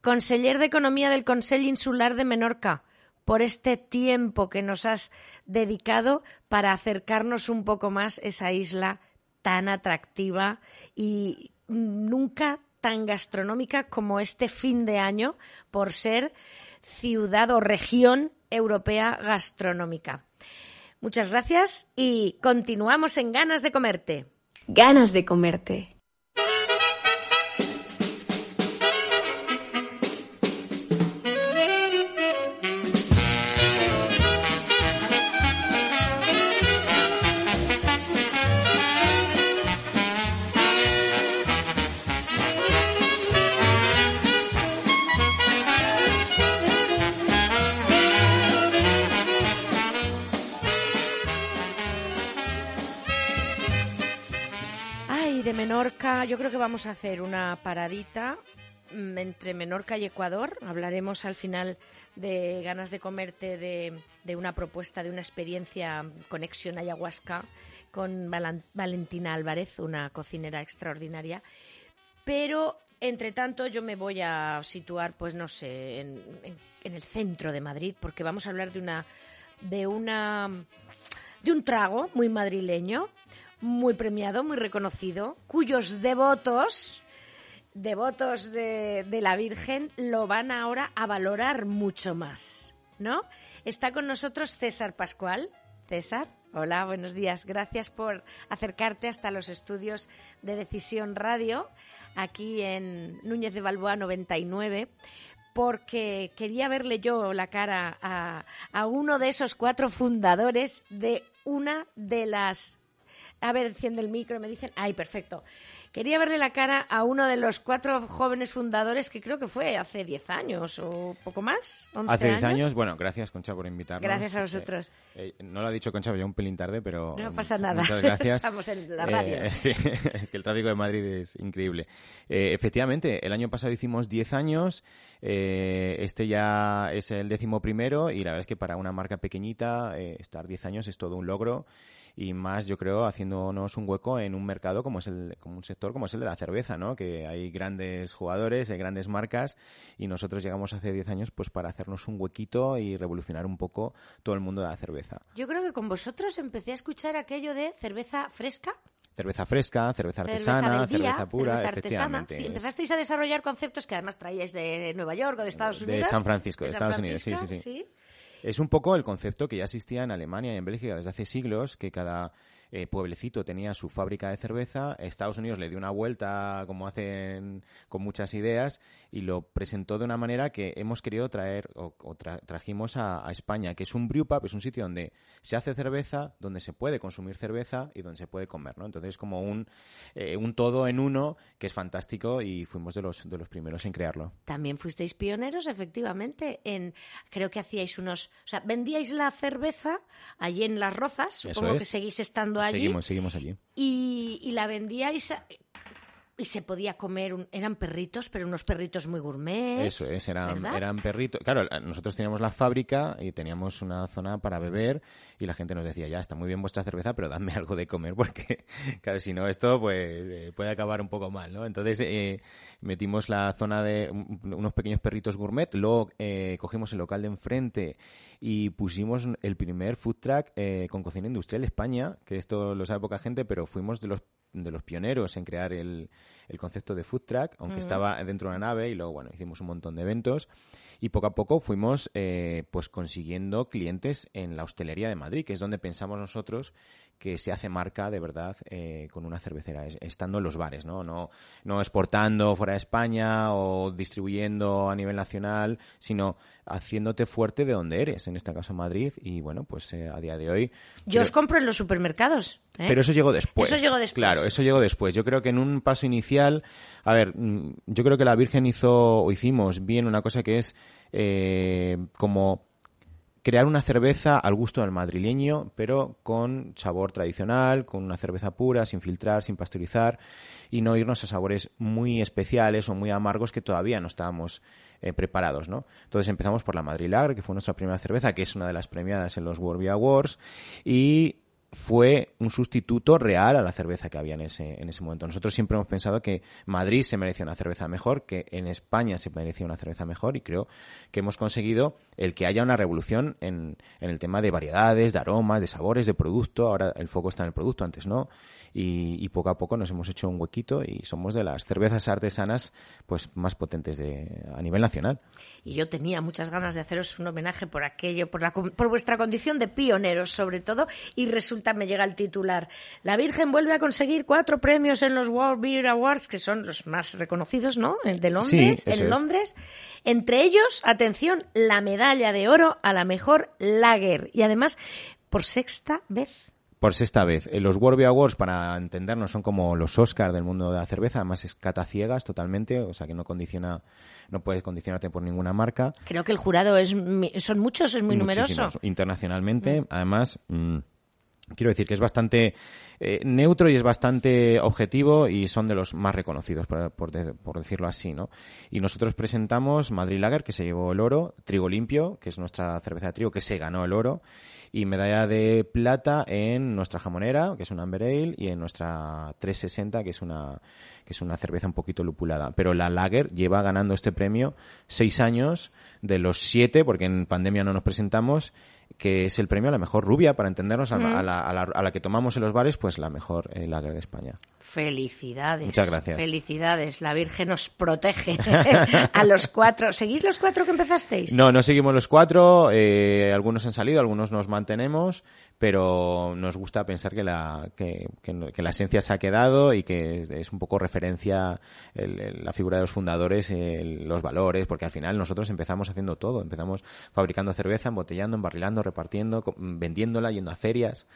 conseller de Economía del Consell Insular de Menorca, por este tiempo que nos has dedicado para acercarnos un poco más a esa isla tan atractiva y nunca tan gastronómica como este fin de año por ser ciudad o región europea gastronómica. Muchas gracias y continuamos en Ganas de Comerte. Ganas de Comerte. Yo creo que vamos a hacer una paradita mm, entre Menorca y Ecuador. Hablaremos al final de ganas de comerte de, una propuesta, de una experiencia conexión ayahuasca con Valentina Álvarez, una cocinera extraordinaria. Pero, entre tanto, yo me voy a situar, pues no sé, en, en el centro de Madrid, porque vamos a hablar de una, de una, de un trago muy madrileño muy premiado, muy reconocido, cuyos devotos, devotos de, la Virgen, lo van ahora a valorar mucho más, ¿no? Está con nosotros César Pascual. César, hola, buenos días. Gracias por acercarte hasta los estudios de Decisión Radio, aquí en Núñez de Balboa 99 porque quería verle yo la cara a, a, uno de esos cuatro fundadores de una de las a ver, enciende el micro y me dicen, ay, perfecto. Quería verle la cara a uno de los cuatro jóvenes fundadores que creo que fue hace 10 años o poco más. hace 10 años? bueno, gracias Concha por invitarnos. Gracias a vosotros. Eh, no lo ha dicho Concha, yo un pelín tarde, pero. No pasa nada. Muchas gracias. Estamos en la radio. Eh, sí, es que el tráfico de Madrid es increíble. Eh, efectivamente, el año pasado hicimos 10 años. este ya es el décimo primero y la verdad es que para una marca pequeñita estar 10 años es todo un logro y más yo creo haciéndonos un hueco en un mercado como es el como un sector como es el de la cerveza no que hay grandes jugadores hay grandes marcas y nosotros llegamos hace 10 años pues para hacernos un huequito y revolucionar un poco todo el mundo de la cerveza yo creo que con vosotros empecé a escuchar aquello de cerveza fresca cerveza fresca, cerveza artesana, cerveza, pura, cerveza efectivamente. Sí, empezasteis a desarrollar conceptos que además traíais de Nueva York o de Estados Unidos. De San Francisco, de, Estados Unidos, sí, sí, sí. Es un poco el concepto que ya existía en Alemania y en Bélgica desde hace siglos, que cada eh, pueblecito tenía su fábrica de cerveza, Estados Unidos le dio una vuelta como hacen con muchas ideas y lo presentó de una manera que hemos querido traer o, trajimos a, España, que es un brewpub, es un sitio donde se hace cerveza, donde se puede consumir cerveza y donde se puede comer, ¿no? Entonces es como un, eh, un todo en uno que es fantástico y fuimos de los, de los primeros en crearlo. También fuisteis pioneros, efectivamente, en creo que hacíais unos, o sea, vendíais la cerveza allí en Las Rozas, supongo que seguís estando allí. Seguimos, seguimos allí. Y, y la vendíais y se podía comer, eran perritos, pero unos perritos muy gourmet. Eso es, eran, eran perritos. Claro, nosotros teníamos la fábrica y teníamos una zona para beber y la gente nos decía, ya, está muy bien vuestra cerveza, pero dame algo de comer porque, claro, si no, esto pues eh, puede acabar un poco mal, ¿no? Entonces eh, metimos la zona de unos pequeños perritos gourmet, luego eh, cogimos el local de enfrente y pusimos el primer food truck con cocina industrial de España, que esto lo sabe poca gente, pero fuimos de los de los pioneros en crear el, el concepto de food truck, aunque estaba dentro de una nave y luego, bueno, hicimos un montón de eventos. Y poco a poco fuimos eh, pues consiguiendo clientes en la hostelería de Madrid, que es donde pensamos nosotros que se hace marca de verdad eh, con una cervecera, estando en los bares, ¿no? ¿no? No exportando fuera de España o distribuyendo a nivel nacional, sino haciéndote fuerte de donde eres, en este caso Madrid, y bueno, pues eh, a día de hoy... Yo os compro en los supermercados. ¿eh? Pero eso llegó después. Eso llegó después. Claro, eso llegó después. Yo creo que en un paso inicial, a ver, mm, yo creo que la Virgen hizo o hicimos bien una cosa que es eh, como crear una cerveza al gusto del madrileño, pero con sabor tradicional, con una cerveza pura, sin filtrar, sin pasteurizar, y no irnos a sabores muy especiales o muy amargos que todavía no estábamos eh, preparados, ¿no? Entonces empezamos por la Madrid Lager, que fue nuestra primera cerveza, que es una de las premiadas en los World Beer Awards, y fue un sustituto real a la cerveza que había en ese, en ese momento. Nosotros siempre hemos pensado que Madrid se merecía una cerveza mejor, que en España se merecía una cerveza mejor y creo que hemos conseguido el que haya una revolución en, en el tema de variedades, de aromas, de sabores, de producto. Ahora el foco está en el producto, antes no y, poco a poco nos hemos hecho un huequito y somos de las cervezas artesanas pues más potentes de, a nivel nacional. Y yo tenía muchas ganas de haceros un homenaje por aquello, por, la, por vuestra condición de pioneros sobre todo y resulta, me llega el titular, la Virgen vuelve a conseguir cuatro premios en los World Beer Awards, que son los más reconocidos, ¿no? El de Londres, en Londres. Entre ellos, atención, la medalla de oro a la mejor lager. Y además, por sexta vez por sexta vez. Eh, los World Awards, para entendernos, son como los Oscars del mundo de la cerveza, además es cata ciegas totalmente, o sea que no condiciona, no puedes condicionarte por ninguna marca. Creo que el jurado es, son muchos, es muy numeroso. Internacionalmente, mm. además, mm, quiero decir que es bastante eh, neutro y es bastante objetivo y son de los más reconocidos, por, decirlo así, ¿no? Y nosotros presentamos Madrid Lager, que se llevó el oro, Trigo Limpio, que es nuestra cerveza de trigo, que se ganó el oro, y medalla de plata en nuestra jamonera, que es un Amber Ale, y en nuestra 360, que es una que es una cerveza un poquito lupulada. Pero la Lager lleva ganando este premio seis años de los siete, porque en pandemia no nos presentamos, que es el premio a la mejor rubia, para entendernos, a, la, a, la, que tomamos en los bares, pues la mejor eh, lager de España. Felicidades. Muchas gracias. Felicidades. La Virgen nos protege a los cuatro. ¿Seguís los cuatro que empezasteis? No, no seguimos los cuatro. Eh, algunos han salido, algunos nos mantenemos pero nos gusta pensar que la, que, la esencia se ha quedado y que es, un poco referencia la figura de los fundadores, los valores, porque al final nosotros empezamos haciendo todo, empezamos fabricando cerveza, embotellando, embarrilando, repartiendo, vendiéndola, yendo a ferias.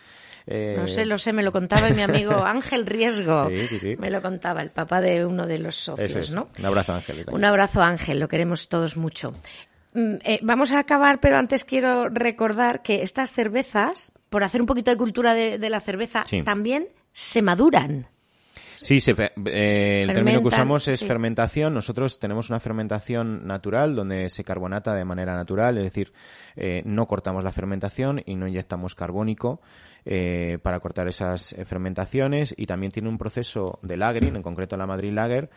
Eh, no sé, lo sé, me lo contaba mi amigo Ángel Riesgo. Sí, sí, sí. Me lo contaba, el papá de uno de los socios, ¿no? Un abrazo, Ángel. Un abrazo, Ángel, lo queremos todos mucho. Mm, eh, vamos a acabar, pero antes quiero recordar que estas cervezas, por hacer un poquito de cultura de, la cerveza, también se maduran. Sí, eh, el término que usamos es fermentación. Nosotros tenemos una fermentación natural donde se carbonata de manera natural, es decir, eh, no cortamos la fermentación y no inyectamos carbónico para cortar esas fermentaciones y también tiene un proceso de lagering, en concreto la Madrid Lager,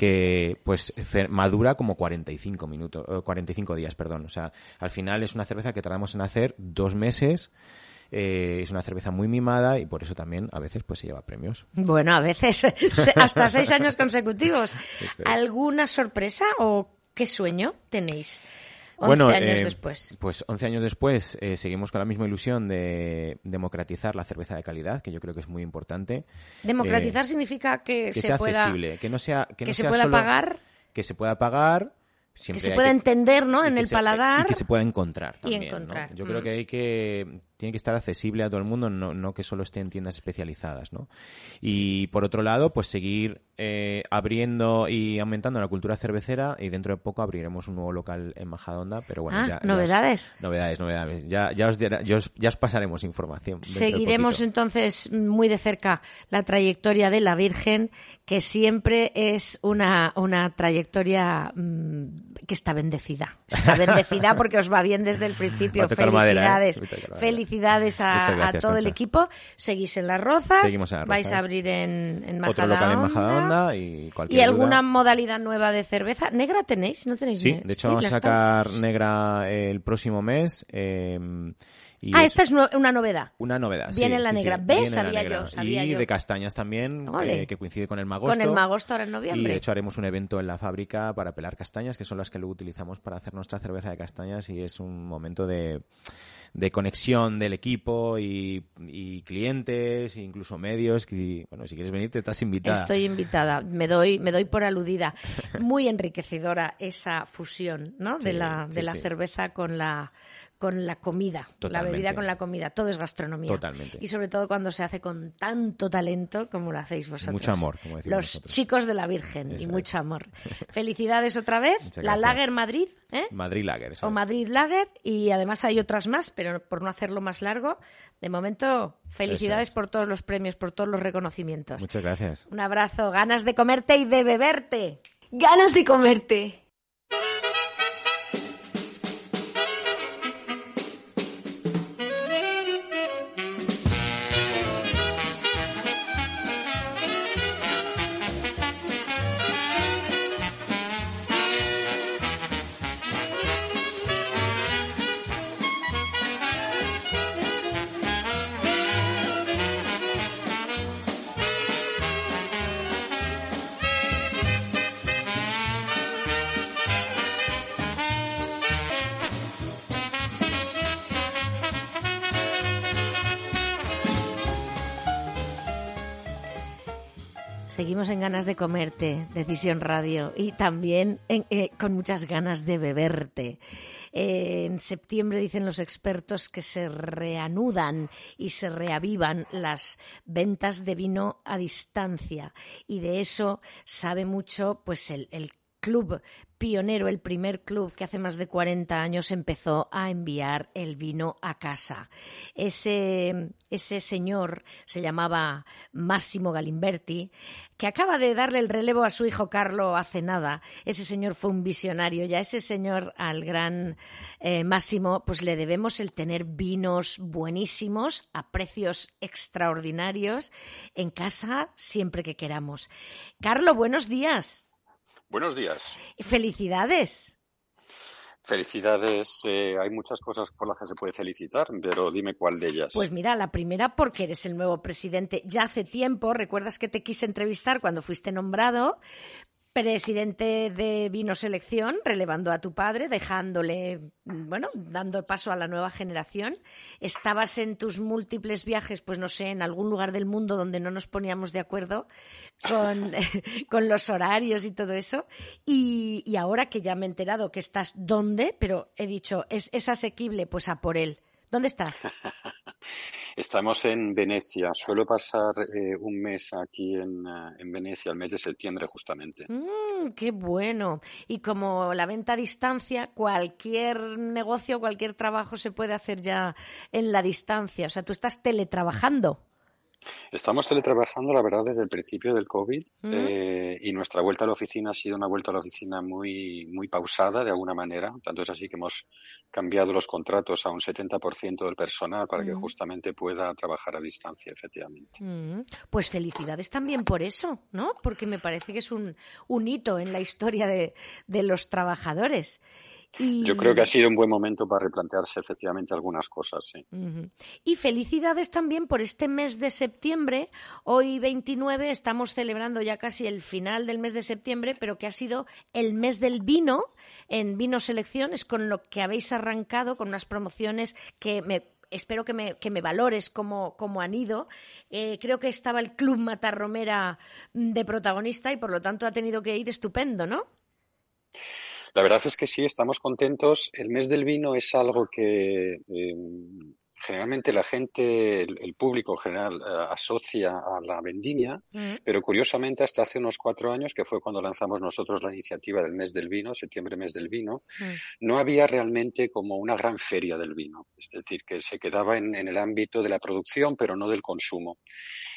que pues madura como 45 minutos, 45 días, perdón. O sea, al final es una cerveza que tardamos en hacer dos meses. Eh, es una cerveza muy mimada y por eso también a veces pues se lleva premios. Bueno, a veces hasta seis años consecutivos. ¿Alguna sorpresa o qué sueño tenéis? 11 años después. Pues 11 años después seguimos con la misma ilusión de democratizar la cerveza de calidad, que yo creo que es muy importante. Democratizar significa que, se sea pueda... accesible, que no sea... Que, se pueda pagar... Que se pueda pagar que se pueda entender, ¿no? En el paladar. Y que se pueda encontrar también. Y encontrar. Yo creo mm. que hay que tiene que estar accesible a todo el mundo, no, no que solo esté en tiendas especializadas, ¿no? Y por otro lado, pues seguir eh, abriendo y aumentando la cultura cervecera y dentro de poco abriremos un nuevo local en Majadonda, pero bueno, ah, ya, novedades. novedades, novedades. Ya, ya os, ya, os, pasaremos información. Seguiremos entonces muy de cerca la trayectoria de la Virgen, que siempre es una, una trayectoria mm, que está bendecida. Está bendecida porque os va bien desde el principio. ¿eh? Felicidades. Felicidades a, todo el equipo. Seguís en Las Rozas. Vais a abrir en, en Otro local en Majadahonda y cualquier ¿Y alguna modalidad nueva de cerveza? ¿Negra tenéis? ¿No tenéis? Sí, de hecho vamos a sacar negra el próximo mes. Eh, ah, esta es una novedad. Una novedad. Viene sí, la negra. ¿Ves? Sabía yo. Sabía y de castañas también, eh, que coincide con el magosto. Con el magosto ahora en noviembre. Y de hecho haremos un evento en la fábrica para pelar castañas, que son las que luego utilizamos para hacer nuestra cerveza de castañas y es un momento de de conexión del equipo y, clientes, incluso medios. Que, bueno, si quieres venir, te estás invitada. Estoy invitada. Me doy, me doy por aludida. Muy enriquecedora esa fusión, ¿no? de la, de la cerveza con la con la comida, la bebida con la comida, todo es gastronomía. Totalmente. Y sobre todo cuando se hace con tanto talento como lo hacéis vosotros. Mucho amor, como decimos Los chicos de la Virgen y mucho amor. Felicidades otra vez. la Lager Madrid, ¿eh? Madrid Lager, O Madrid Lager y además hay otras más, pero por no hacerlo más largo, de momento felicidades por todos los premios, por todos los reconocimientos. Muchas gracias. Un abrazo, ganas de comerte y de beberte. Ganas de comerte. En ganas de comerte, Decisión Radio, y también eh, con muchas ganas de beberte. Eh, en septiembre dicen los expertos que se reanudan y se reavivan las ventas de vino a distancia, y de eso sabe mucho pues el, el club pionero, el primer club que hace más de 40 años empezó a enviar el vino a casa. Ese, ese señor se llamaba Massimo Galimberti, que acaba de darle el relevo a su hijo Carlo hace nada. Ese señor fue un visionario. Ya ese señor, al gran eh, Máximo, pues le debemos el tener vinos buenísimos a precios extraordinarios en casa siempre que queramos. Carlo, buenos días. Buenos días. Felicidades. Felicidades, eh, hay muchas cosas por las que se puede felicitar, pero dime cuál de ellas. Pues mira, la primera porque eres el nuevo presidente. Ya hace tiempo, recuerdas que te quise entrevistar cuando fuiste nombrado, presidente de Vino Selección, relevando a tu padre, dejándole, bueno, dando paso a la nueva generación. Estabas en tus múltiples viajes, pues no sé, en algún lugar del mundo donde no nos poníamos de acuerdo con, con los horarios y todo eso. Y, ahora que ya me he enterado que estás dónde, pero he dicho, es, es asequible, pues a por él. ¿Dónde estás? Estamos en Venecia. Suelo pasar eh, un mes aquí en, eh, en, Venecia, el mes de septiembre justamente. Mm, ¡Qué bueno! Y como la venta a distancia, cualquier negocio, cualquier trabajo se puede hacer ya en la distancia. O sea, tú estás teletrabajando. Estamos teletrabajando, la verdad, desde el principio del COVID eh, y nuestra vuelta a la oficina ha sido una vuelta a la oficina muy, muy pausada de alguna manera. Tanto es así que hemos cambiado los contratos a un 70% del personal para que justamente pueda trabajar a distancia, efectivamente. Pues felicidades también por eso, ¿no? Porque me parece que es un, un hito en la historia de, de los trabajadores. Yo creo que ha sido un buen momento para replantearse efectivamente algunas cosas, sí. Y felicidades también por este mes de septiembre. Hoy 29 estamos celebrando ya casi el final del mes de septiembre, pero que ha sido el mes del vino en Vino Selecciones, con lo que habéis arrancado con unas promociones que me espero que me, que me valores como, como han ido. Eh, creo que estaba el Club Matarromera de protagonista y por lo tanto ha tenido que ir estupendo, ¿no? La verdad es que sí, estamos contentos. El mes del vino es algo que eh, generalmente la gente, el, público general, eh, asocia a la vendimia, mm. pero curiosamente hasta hace unos cuatro años, que fue cuando lanzamos nosotros la iniciativa del mes del vino, septiembre mes del vino, mm. no había realmente como una gran feria del vino. Es decir, que se quedaba en, el ámbito de la producción, pero no del consumo.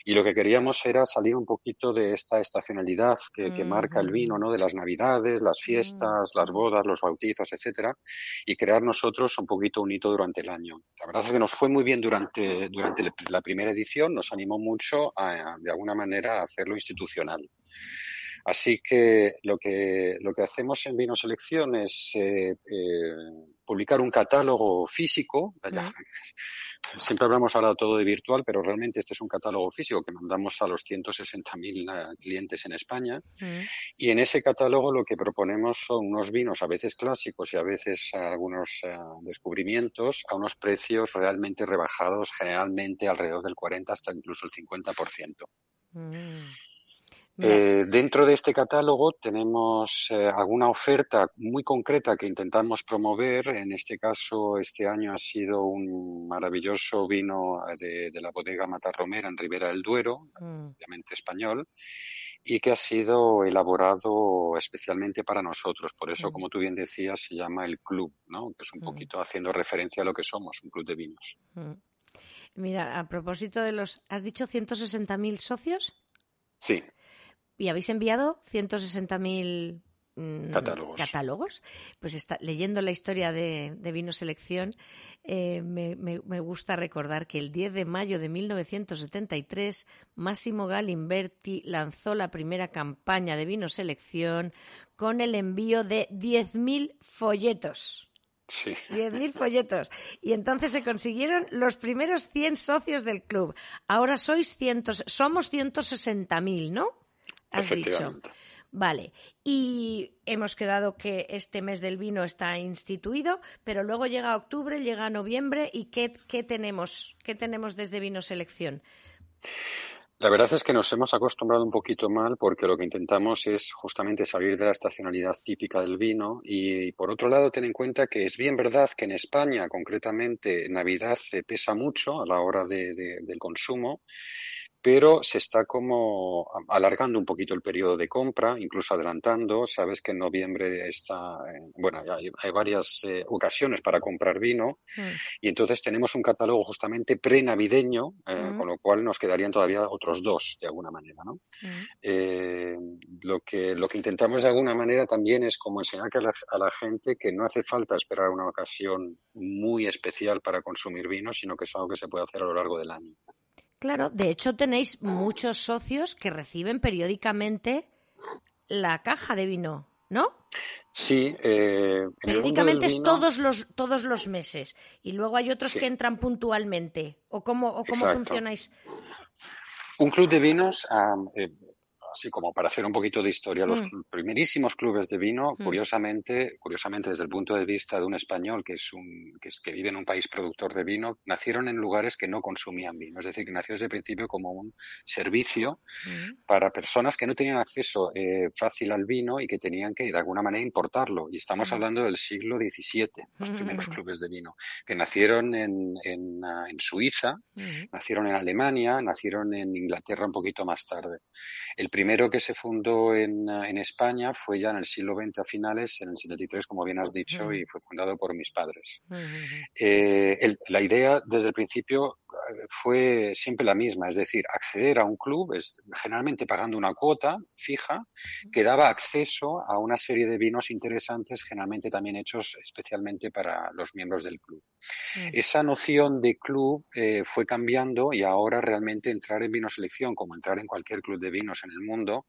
Y lo que queríamos era salir un poquito de esta estacionalidad que, marca el vino, ¿no? De las navidades, las fiestas, las bodas, los bautizos, etcétera, y crear nosotros un poquito un hito durante el año. La verdad es que nos fue muy bien durante, durante la primera edición, nos animó mucho a, de alguna manera, a hacerlo institucional. Así que lo que, lo que hacemos en Vino Selección es eh, eh, publicar un catálogo físico. Siempre hablamos ahora todo de virtual, pero realmente este es un catálogo físico que mandamos a los 160.000 eh, clientes en España. Y en ese catálogo lo que proponemos son unos vinos a veces clásicos y a veces algunos descubrimientos a unos precios realmente rebajados, generalmente alrededor del 40 hasta incluso el 50%. Eh, dentro de este catálogo tenemos eh, alguna oferta muy concreta que intentamos promover. En este caso, este año ha sido un maravilloso vino de, la bodega Matarromera en Ribera del Duero, mm. obviamente español, y que ha sido elaborado especialmente para nosotros. Por eso, mm. como tú bien decías, se llama el club, ¿no? que es un mm. poquito haciendo referencia a lo que somos, un club de vinos. Mira, a propósito de los, ¿has dicho 160.000 socios? Sí y habéis enviado 160.000 mm, catálogos. Pues está, leyendo la historia de, Vino Selección, eh, me, gusta recordar que el 10 de mayo de 1973, Massimo Galimberti lanzó la primera campaña de Vino Selección con el envío de 10.000 folletos. Sí. 10.000 folletos. Y entonces se consiguieron los primeros 100 socios del club. Ahora sois cientos, somos 160.000, ¿no? Has dicho. Vale, y hemos quedado que este mes del vino está instituido, pero luego llega octubre, llega noviembre y ¿qué, tenemos? ¿Qué tenemos desde Vino Selección? La verdad es que nos hemos acostumbrado un poquito mal porque lo que intentamos es justamente salir de la estacionalidad típica del vino y por otro lado ten en cuenta que es bien verdad que en España concretamente Navidad pesa mucho a la hora del consumo pero se está como alargando un poquito el periodo de compra, incluso adelantando. Sabes que en noviembre está, eh, bueno, hay, varias eh, ocasiones para comprar vino mm. y entonces tenemos un catálogo justamente pre-navideño, eh, mm. con lo cual nos quedarían todavía otros dos, de alguna manera, ¿no? Mm. lo, que, lo que intentamos de alguna manera también es como enseñar a la, a la gente que no hace falta esperar una ocasión muy especial para consumir vino, sino que es algo que se puede hacer a lo largo del año. Claro, de hecho tenéis muchos socios que reciben periódicamente la caja de vino, ¿no? Sí, eh, periódicamente es todos los todos los meses y luego hay otros que entran puntualmente o cómo o cómo funcionáis. Un club de vinos eh, así como para hacer un poquito de historia, los mm. primerísimos clubes de vino, mm. curiosamente, curiosamente desde el punto de vista de un español que es un que, es, que vive en un país productor de vino, nacieron en lugares que no consumían vino, es decir, que nació desde el principio como un servicio mm. para personas que no tenían acceso eh, fácil al vino y que tenían que de alguna manera importarlo. Y estamos hablando del siglo XVII, los primeros clubes de vino, que nacieron en, en, ah, en Suiza, nacieron en Alemania, nacieron en Inglaterra un poquito más tarde. El primero que se fundó en, en, España fue ya en el siglo XX a finales, en el 73, como bien has dicho, y fue fundado por mis padres. Eh, la idea desde el principio fue siempre la misma, es decir, acceder a un club es generalmente pagando una cuota fija que daba acceso a una serie de vinos interesantes, generalmente también hechos especialmente para los miembros del club. Mm. Esa noción de club eh, fue cambiando y ahora realmente entrar en vino selección, como entrar en cualquier club de vinos en el mundo,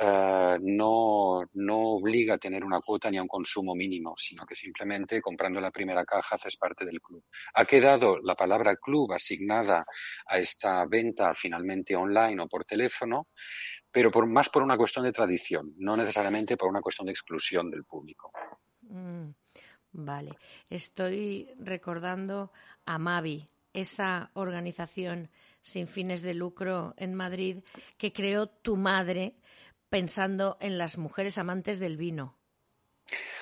eh, no, no obliga a tener una cuota ni a un consumo mínimo, sino que simplemente comprando la primera caja haces parte del club. Ha quedado la palabra club asignada a esta venta finalmente online o por teléfono, pero por, más por una cuestión de tradición, no necesariamente por una cuestión de exclusión del público. Mm, vale, estoy recordando a Mavi, esa organización sin fines de lucro en Madrid que creó tu madre pensando en las mujeres amantes del vino.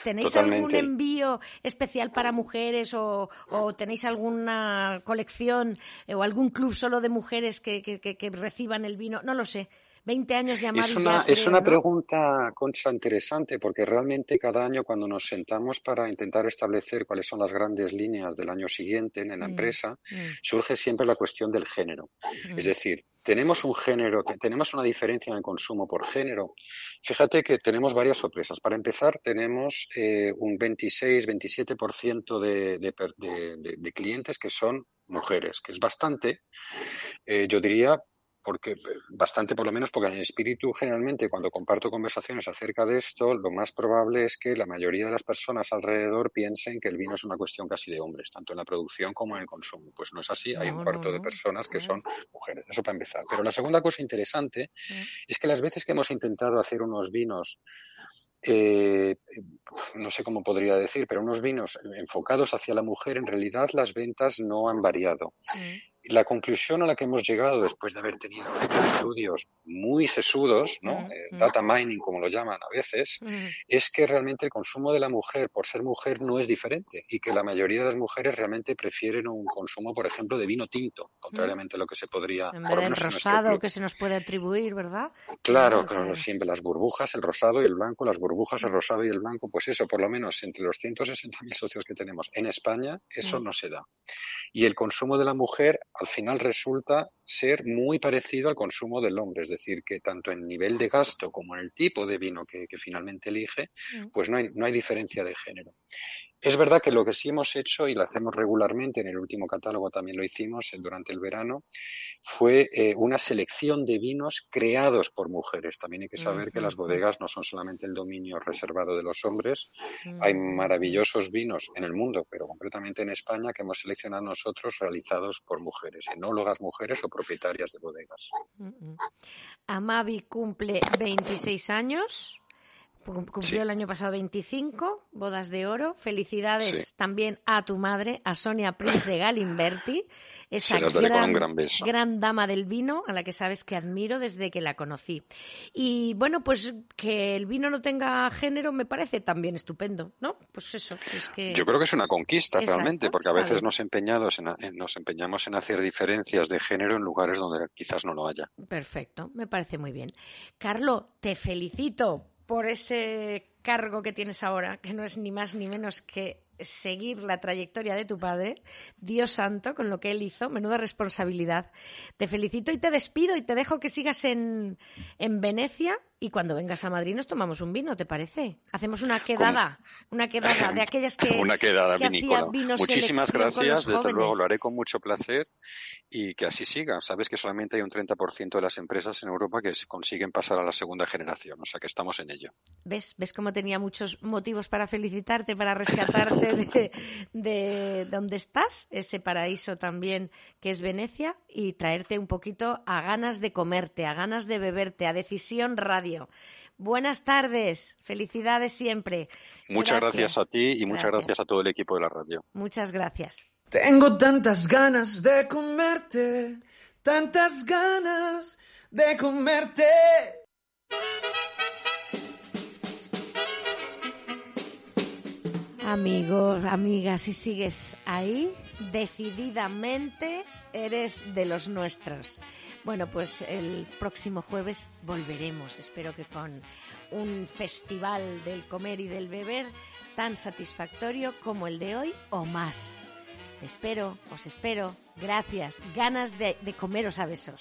¿Tenéis algún envío especial para mujeres o, tenéis alguna colección eh, o algún club solo de mujeres que, reciban el vino? No lo sé. 20 años de amar Es una, es una pregunta, Concha, interesante, porque realmente cada año cuando nos sentamos para intentar establecer cuáles son las grandes líneas del año siguiente en la mm, empresa, mm. surge siempre la cuestión del género. Es mm. decir, tenemos un género, tenemos una diferencia en el consumo por género. Fíjate que tenemos varias sorpresas. Para empezar, tenemos eh, un 26-27% de, de, de, de, clientes que son mujeres, que es bastante. Eh, yo diría porque bastante por lo menos, porque en espíritu generalmente cuando comparto conversaciones acerca de esto, lo más probable es que la mayoría de las personas alrededor piensen que el vino es una cuestión casi de hombres, tanto en la producción como en el consumo. Pues no es así, hay un cuarto de personas que son mujeres, eso para empezar. Pero la segunda cosa interesante es que las veces que hemos intentado hacer unos vinos eh, no sé cómo podría decir, pero unos vinos enfocados hacia la mujer, en realidad las ventas no han variado la conclusión a la que hemos llegado después de haber tenido estudios muy sesudos, ¿no? Eh, data mining como lo llaman a veces, es que realmente el consumo de la mujer por ser mujer no es diferente y que la mayoría de las mujeres realmente prefieren un consumo, por ejemplo, de vino tinto, contrariamente a lo que se podría... En vez del rosado que se nos puede atribuir, ¿verdad? Claro, claro, siempre las burbujas, el rosado y el blanco, las burbujas, el rosado y el blanco, pues eso, por lo menos entre los 160.000 socios que tenemos en España, eso no se da. Y el consumo de la mujer al final resulta ser muy parecido al consumo del hombre, es decir, que tanto en nivel de gasto como en el tipo de vino que, finalmente elige, mm. pues no hay, no hay diferencia de género. Es verdad que lo que sí hemos hecho, y lo hacemos regularmente, en el último catálogo también lo hicimos durante el verano, fue eh, una selección de vinos creados por mujeres. También hay que saber que las bodegas no son solamente el dominio reservado de los hombres. Hay maravillosos vinos en el mundo, pero concretamente en España, que hemos seleccionado nosotros realizados por mujeres, enólogas mujeres o propietarias de bodegas. Amavi cumple 26 años. Cumplió el año pasado 25, bodas de oro. Felicidades también a tu madre, a Sonia Prince de Galimberti, esa gran, dama del vino, a la que sabes que admiro desde que la conocí. Y bueno, pues que el vino no tenga género me parece también estupendo, ¿no? Pues eso, es que... Yo creo que es una conquista realmente, porque a veces nos, empeñados nos empeñamos en hacer diferencias de género en lugares donde quizás no lo haya. Perfecto, me parece muy bien. Carlo, te felicito por ese cargo que tienes ahora, que no es ni más ni menos que seguir la trayectoria de tu padre, Dios santo, con lo que él hizo, menuda responsabilidad. Te felicito y te despido y te dejo que sigas en, en Venecia y cuando vengas a Madrid nos tomamos un vino, ¿te parece? Hacemos una quedada, una quedada de aquellas que, una quedada vinícola. Muchísimas gracias, desde luego lo haré con mucho placer y que así siga. Sabes que solamente hay un 30% de las empresas en Europa que consiguen pasar a la segunda generación, o sea que estamos en ello. ¿Ves? ¿Ves cómo tenía muchos motivos para felicitarte, para rescatarte de, de donde estás, ese paraíso también que es Venecia, y traerte un poquito a ganas de comerte, a ganas de beberte, a decisión radio? Buenas tardes, felicidades siempre. Muchas gracias, a ti y muchas gracias a todo el equipo de la radio. Muchas gracias. Tengo tantas ganas de comerte, tantas ganas de comerte. Amigos, amigas, si sigues ahí, decididamente eres de los nuestros. Bueno, pues el próximo jueves volveremos, espero que con un festival del comer y del beber tan satisfactorio como el de hoy o más. Espero, os espero. Gracias. Ganas de comeros a besos.